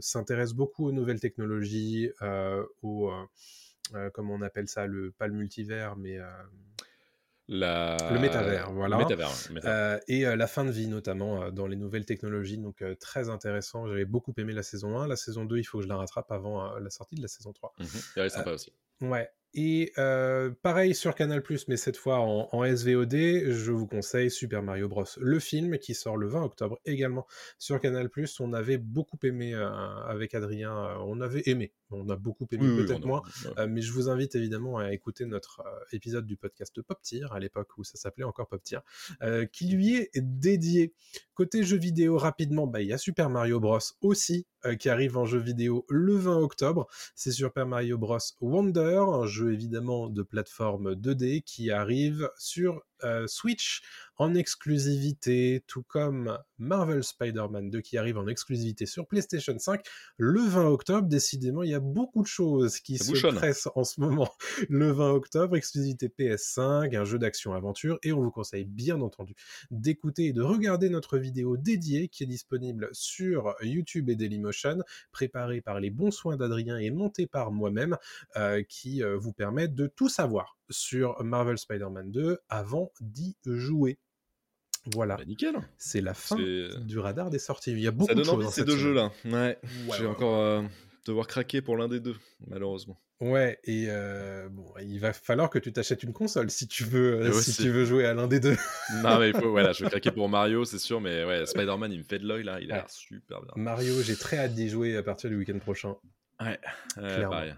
s'intéresse beaucoup aux nouvelles technologies, aux comment on appelle ça, le, pas le multivers, mais euh, le métavers, voilà. Euh, et la fin de vie, notamment, dans les nouvelles technologies. Donc, très intéressant. J'avais beaucoup aimé la saison 1. La saison 2, il faut que je la rattrape avant la sortie de la saison 3. Mmh elle est sympa aussi. Ouais. Et euh, pareil sur Canal+, mais cette fois en, SVOD, je vous conseille Super Mario Bros. Le film qui sort le 20 octobre également sur Canal+. On avait beaucoup aimé euh, avec Adrien, euh, on avait aimé, on a beaucoup aimé peut-être moins, mais je vous invite évidemment à écouter notre épisode du podcast Pop Tier à l'époque où ça s'appelait encore Pop Tier, qui lui est dédié. Côté jeux vidéo rapidement, bah, il y a Super Mario Bros aussi qui arrive en jeu vidéo le 20 octobre. C'est Super Mario Bros Wonder, un jeu évidemment de plateforme 2D qui arrive sur euh, Switch en exclusivité, tout comme Marvel Spider-Man 2 qui arrive en exclusivité sur PlayStation 5 le 20 octobre. Décidément, il y a beaucoup de choses qui Ça se bouchonne. pressent en ce moment. Le 20 octobre, exclusivité PS5, un jeu d'action-aventure, et on vous conseille bien entendu d'écouter et de regarder notre vidéo dédiée qui est disponible sur YouTube et Dailymotion, préparée par les bons soins d'Adrien et montée par moi-même, euh, qui euh, vous permettent de tout savoir sur Marvel Spider-Man 2 avant d'y jouer. Voilà, Bah, nickel. c'est la fin C'est- du radar des sorties. Il y a beaucoup Ça de donne choses envie dans ces cette deux jeux-là. Ouais. Ouais, J'ai encore euh, devoir craquer pour l'un des deux, malheureusement. Ouais, et euh, bon, il va falloir que tu t'achètes une console si tu veux, euh, si aussi. tu veux jouer à l'un des deux. non, mais il faut, voilà, je vais craquer pour Mario, c'est sûr, mais ouais, Spider-Man, il me fait de l'œil là, il a Ouais. l'air super bien. Mario, j'ai très hâte d'y jouer à partir du week-end prochain. Ouais, euh, pareil.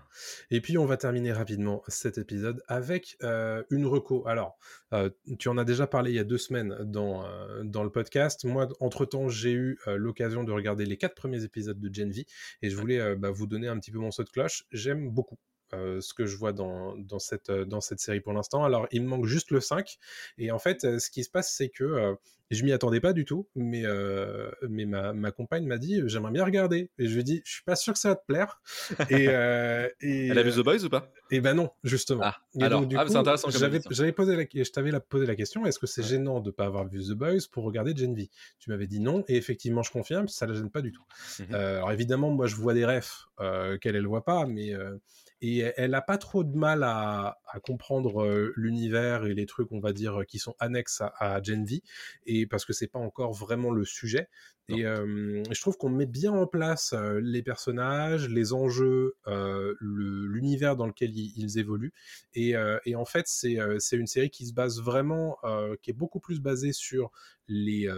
Et puis on va terminer rapidement cet épisode avec euh, une reco. Alors, euh, tu en as déjà parlé il y a deux semaines dans, dans le podcast. Moi, entre-temps, j'ai eu l'occasion de regarder les quatre premiers épisodes de Gen V et je voulais bah, vous donner un petit peu mon saut de cloche. J'aime beaucoup. Euh, ce que je vois dans, dans, cette, euh, dans cette série pour l'instant. Alors, il me manque juste le 5. Et en fait, euh, ce qui se passe, c'est que euh, je m'y attendais pas du tout, mais, euh, mais ma, ma compagne m'a dit j'aimerais bien regarder. Et je lui ai dit je suis pas sûr que ça va te plaire. et, et, Elle a vu The Boys ou pas? et ben non, justement. Ah, Et alors, donc, du ah, coup, c'est intéressant J'avais, posé la, je t'avais posé la question est-ce que c'est Ouais. gênant de pas avoir vu The Boys pour regarder Gen V? Tu m'avais dit non, et effectivement, je confirme, ça la gêne pas du tout. Euh, alors évidemment, moi, je vois des refs qu'elle, elle voit pas, mais et elle a pas trop de mal à, à comprendre l'univers et les trucs, on va dire, qui sont annexes à, à Gen V, et parce que c'est pas encore vraiment le sujet. Non. Et je trouve qu'on met bien en place les personnages, les enjeux, le- l'univers dans lequel ils, ils évoluent. Et, et en fait, c'est une série qui se base vraiment, qui est beaucoup plus basée sur les,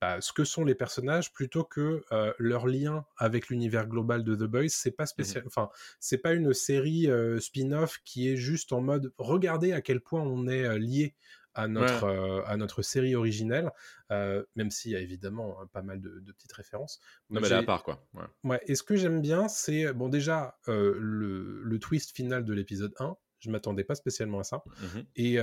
bah, ce que sont les personnages plutôt que euh, leur lien avec l'univers global de The Boys. C'est pas spécial, enfin, c'est pas une série euh, spin-off qui est juste en mode regardez à quel point on est lié à notre, euh, à notre série originelle, euh, même s'il y a évidemment hein, pas mal de, de petites références. Non, mais à part, quoi. Ouais. Ouais, et ce que j'aime bien, c'est bon déjà euh, le, le twist final de l'épisode 1. Je m'attendais pas spécialement à ça. Mhm. Et,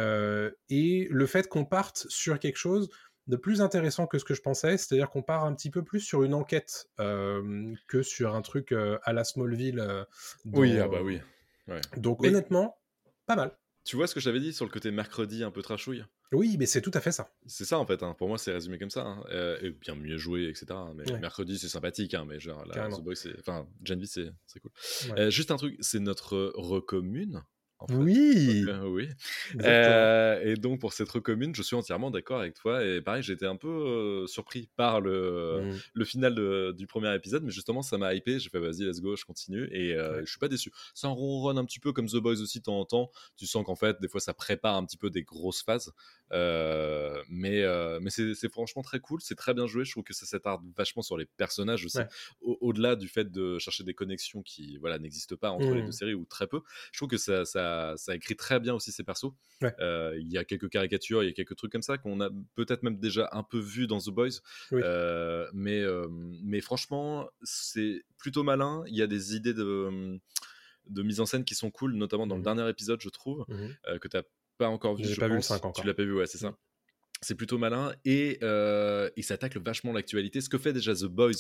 et le fait qu'on parte sur quelque chose de plus intéressant que ce que je pensais, c'est-à-dire qu'on part un petit peu plus sur une enquête euh, que sur un truc euh, à la Smallville. euh, Oui, ah bah oui. Ouais. Donc Mais- honnêtement, pas mal. Tu vois ce que je t'avais dit sur le côté mercredi un peu trashouille? Oui, mais c'est tout à fait ça. C'est ça en fait, hein. pour moi c'est résumé comme ça. hein. Et bien mieux joué, etc. Mais Ouais. mercredi c'est sympathique, hein, mais genre. The Boys, c'est. Enfin, Gen V c'est c'est cool. Ouais. Juste un truc, c'est notre recommune. En fait. Oui, Euh, oui. Euh, et donc pour cette recommune, je suis entièrement d'accord avec toi. Et pareil, j'ai été un peu euh, surpris par le, Mm. le final de- du premier épisode, mais justement ça m'a hypé. J'ai fait vas-y, let's go, je continue. Et Ouais. je suis pas déçu. Ça en ronronne un petit peu comme The Boys aussi de temps en temps. Tu sens qu'en fait, des fois ça prépare un petit peu des grosses phases. Euh, mais euh, mais c'est franchement très cool, c'est très bien joué. Je trouve que ça s'attarde vachement sur les personnages aussi. Ouais. Au- Au-delà du fait de chercher des connexions qui voilà n'existent pas entre les Mm. deux séries ou très peu, je trouve que ça, ça, ça écrit très bien aussi ces persos. Ouais. Euh, Il y a quelques caricatures, il y a quelques trucs comme ça qu'on a peut-être même déjà un peu vu dans The Boys. Oui. Mais, mais franchement, c'est plutôt malin. Il y a des idées de, de mise en scène qui sont cool, notamment dans le dernier épisode, je trouve, euh, que tu n'as pas encore vu. J'ai pas vu le pense. 5 encore. Tu l'as pas vu, ouais, c'est ça. C'est plutôt malin et euh, il s'attaque vachement l'actualité. Ce que fait déjà The Boys,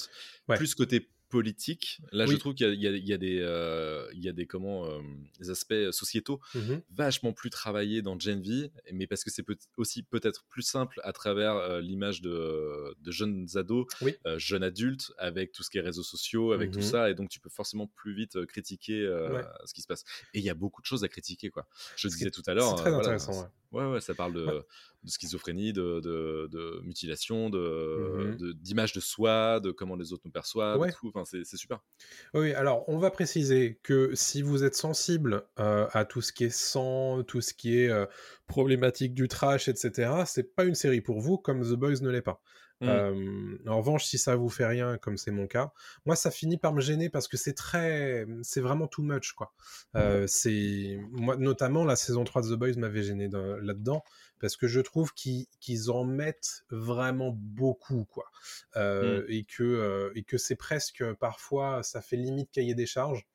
Ouais. plus côté politique. Là, je trouve qu'il y a, y y des, euh, il y a des comment, euh, des aspects sociétaux Mhm. vachement plus travaillés dans Gen V, mais parce que c'est peut- aussi peut-être plus simple à travers euh, l'image de, de jeunes ados, Oui. euh, jeunes adultes, avec tout ce qui est réseaux sociaux, avec tout Mhm. ça, et donc tu peux forcément plus vite euh, critiquer euh, Ouais. ce qui se passe. Et il y a beaucoup de choses à critiquer, quoi. Je disais tout à l'heure. C'est très euh, voilà, intéressant. ouais. Ouais, ouais, ça parle de, Ouais. de schizophrénie, de, de, de mutilation, de, de- d'image de, soi, de comment les autres nous perçoivent, Ouais. et tout. Enfin, c'est, c'est super. Oui, alors on va préciser que si vous êtes sensible euh, à tout ce qui est sang, tout ce qui est euh, problématique du trash, etc., c'est pas une série pour vous, comme The Boys ne l'est pas. Mm. Euh, en revanche, si ça vous fait rien, comme c'est mon cas, moi ça finit par me gêner parce que c'est très, c'est vraiment too much quoi. Euh, c'est moi notamment la saison 3 de The Boys m'avait gêné dans- là-dedans parce que je trouve qu'ils en mettent vraiment beaucoup quoi Euh, et que et que c'est presque parfois ça fait limite cahier des charges.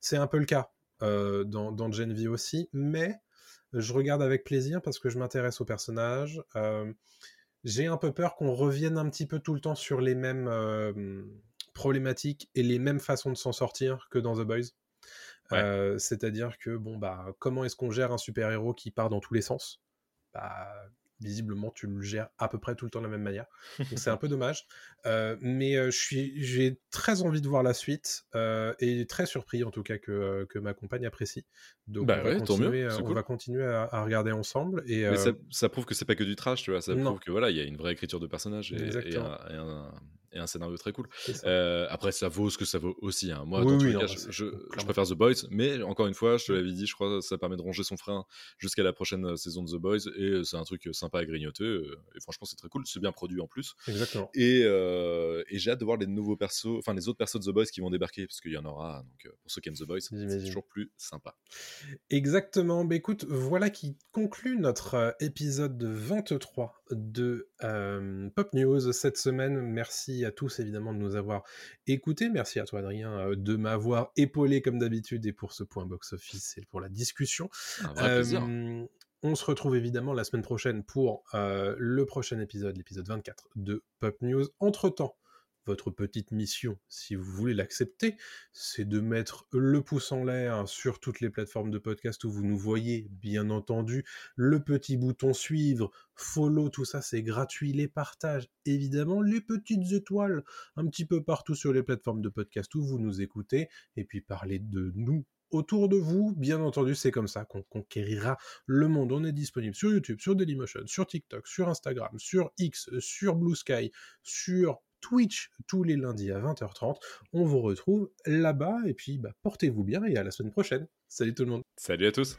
C'est un peu le cas dans, dans Gen V aussi, mais je regarde avec plaisir parce que je m'intéresse au personnage. Euh, j'ai un peu peur qu'on revienne un petit peu tout le temps sur les mêmes euh, problématiques et les mêmes façons de s'en sortir que dans The Boys. Ouais. Euh, C'est-à-dire que, bon, bah, comment est-ce qu'on gère un super-héros qui part dans tous les sens? Bah, visiblement tu le gères à peu près tout le temps de la même manière. Donc c'est un peu dommage. Euh, mais euh, j'ai très envie de voir la suite euh, et très surpris en tout cas que, que ma compagne apprécie. Donc Bah on, va ouais, continuer, c'est on cool. va continuer à, à regarder ensemble. Et, Mais ça, ça prouve que c'est pas que du trash, tu vois. Ça Non. prouve que voilà, il y a une vraie écriture de personnage et, et Exactement. un, et un- et un scénario très cool. Euh, après, ça vaut ce que ça vaut aussi. hein. Moi, Oui, dans tous les non, cas, bah, je, préfère The Boys, mais encore une fois, je te l'avais dit, je crois que ça permet de ronger son frein jusqu'à la prochaine euh, saison de The Boys et euh, c'est un truc sympa à grignoter. Et franchement, c'est très cool, c'est bien produit en plus. Exactement. Et, euh, et j'ai hâte de voir les nouveaux persos, enfin les autres persos de The Boys qui vont débarquer parce qu'il y en aura. Donc pour ceux qui aiment The Boys, c'est toujours plus sympa. Exactement. Bah, écoute, voilà qui conclut notre épisode 23 de euh, Pop News cette semaine. Merci à tous évidemment de nous avoir écoutés. Merci à toi Adrien de m'avoir épaulé comme d'habitude et pour ce point box-office et pour la discussion. Un vrai plaisir. On se retrouve évidemment la semaine prochaine pour euh, le prochain épisode, l'épisode 24 de Pop News. Entre-temps, votre petite mission, si vous voulez l'accepter, c'est de mettre le pouce en l'air sur toutes les plateformes de podcast où vous nous voyez, bien entendu, le petit bouton suivre, follow, tout ça c'est gratuit, les partages, évidemment, les petites étoiles un petit peu partout sur les plateformes de podcast où vous nous écoutez, et puis parler de nous autour de vous, bien entendu, c'est comme ça qu'on conquérira le monde. On est disponible sur YouTube, sur Dailymotion, sur TikTok, sur Instagram, sur X, sur Blue Sky, sur Twitch tous les lundis à 20h30. On vous retrouve là-bas et puis bah, portez-vous bien et à la semaine prochaine. Salut tout le monde. Salut à tous.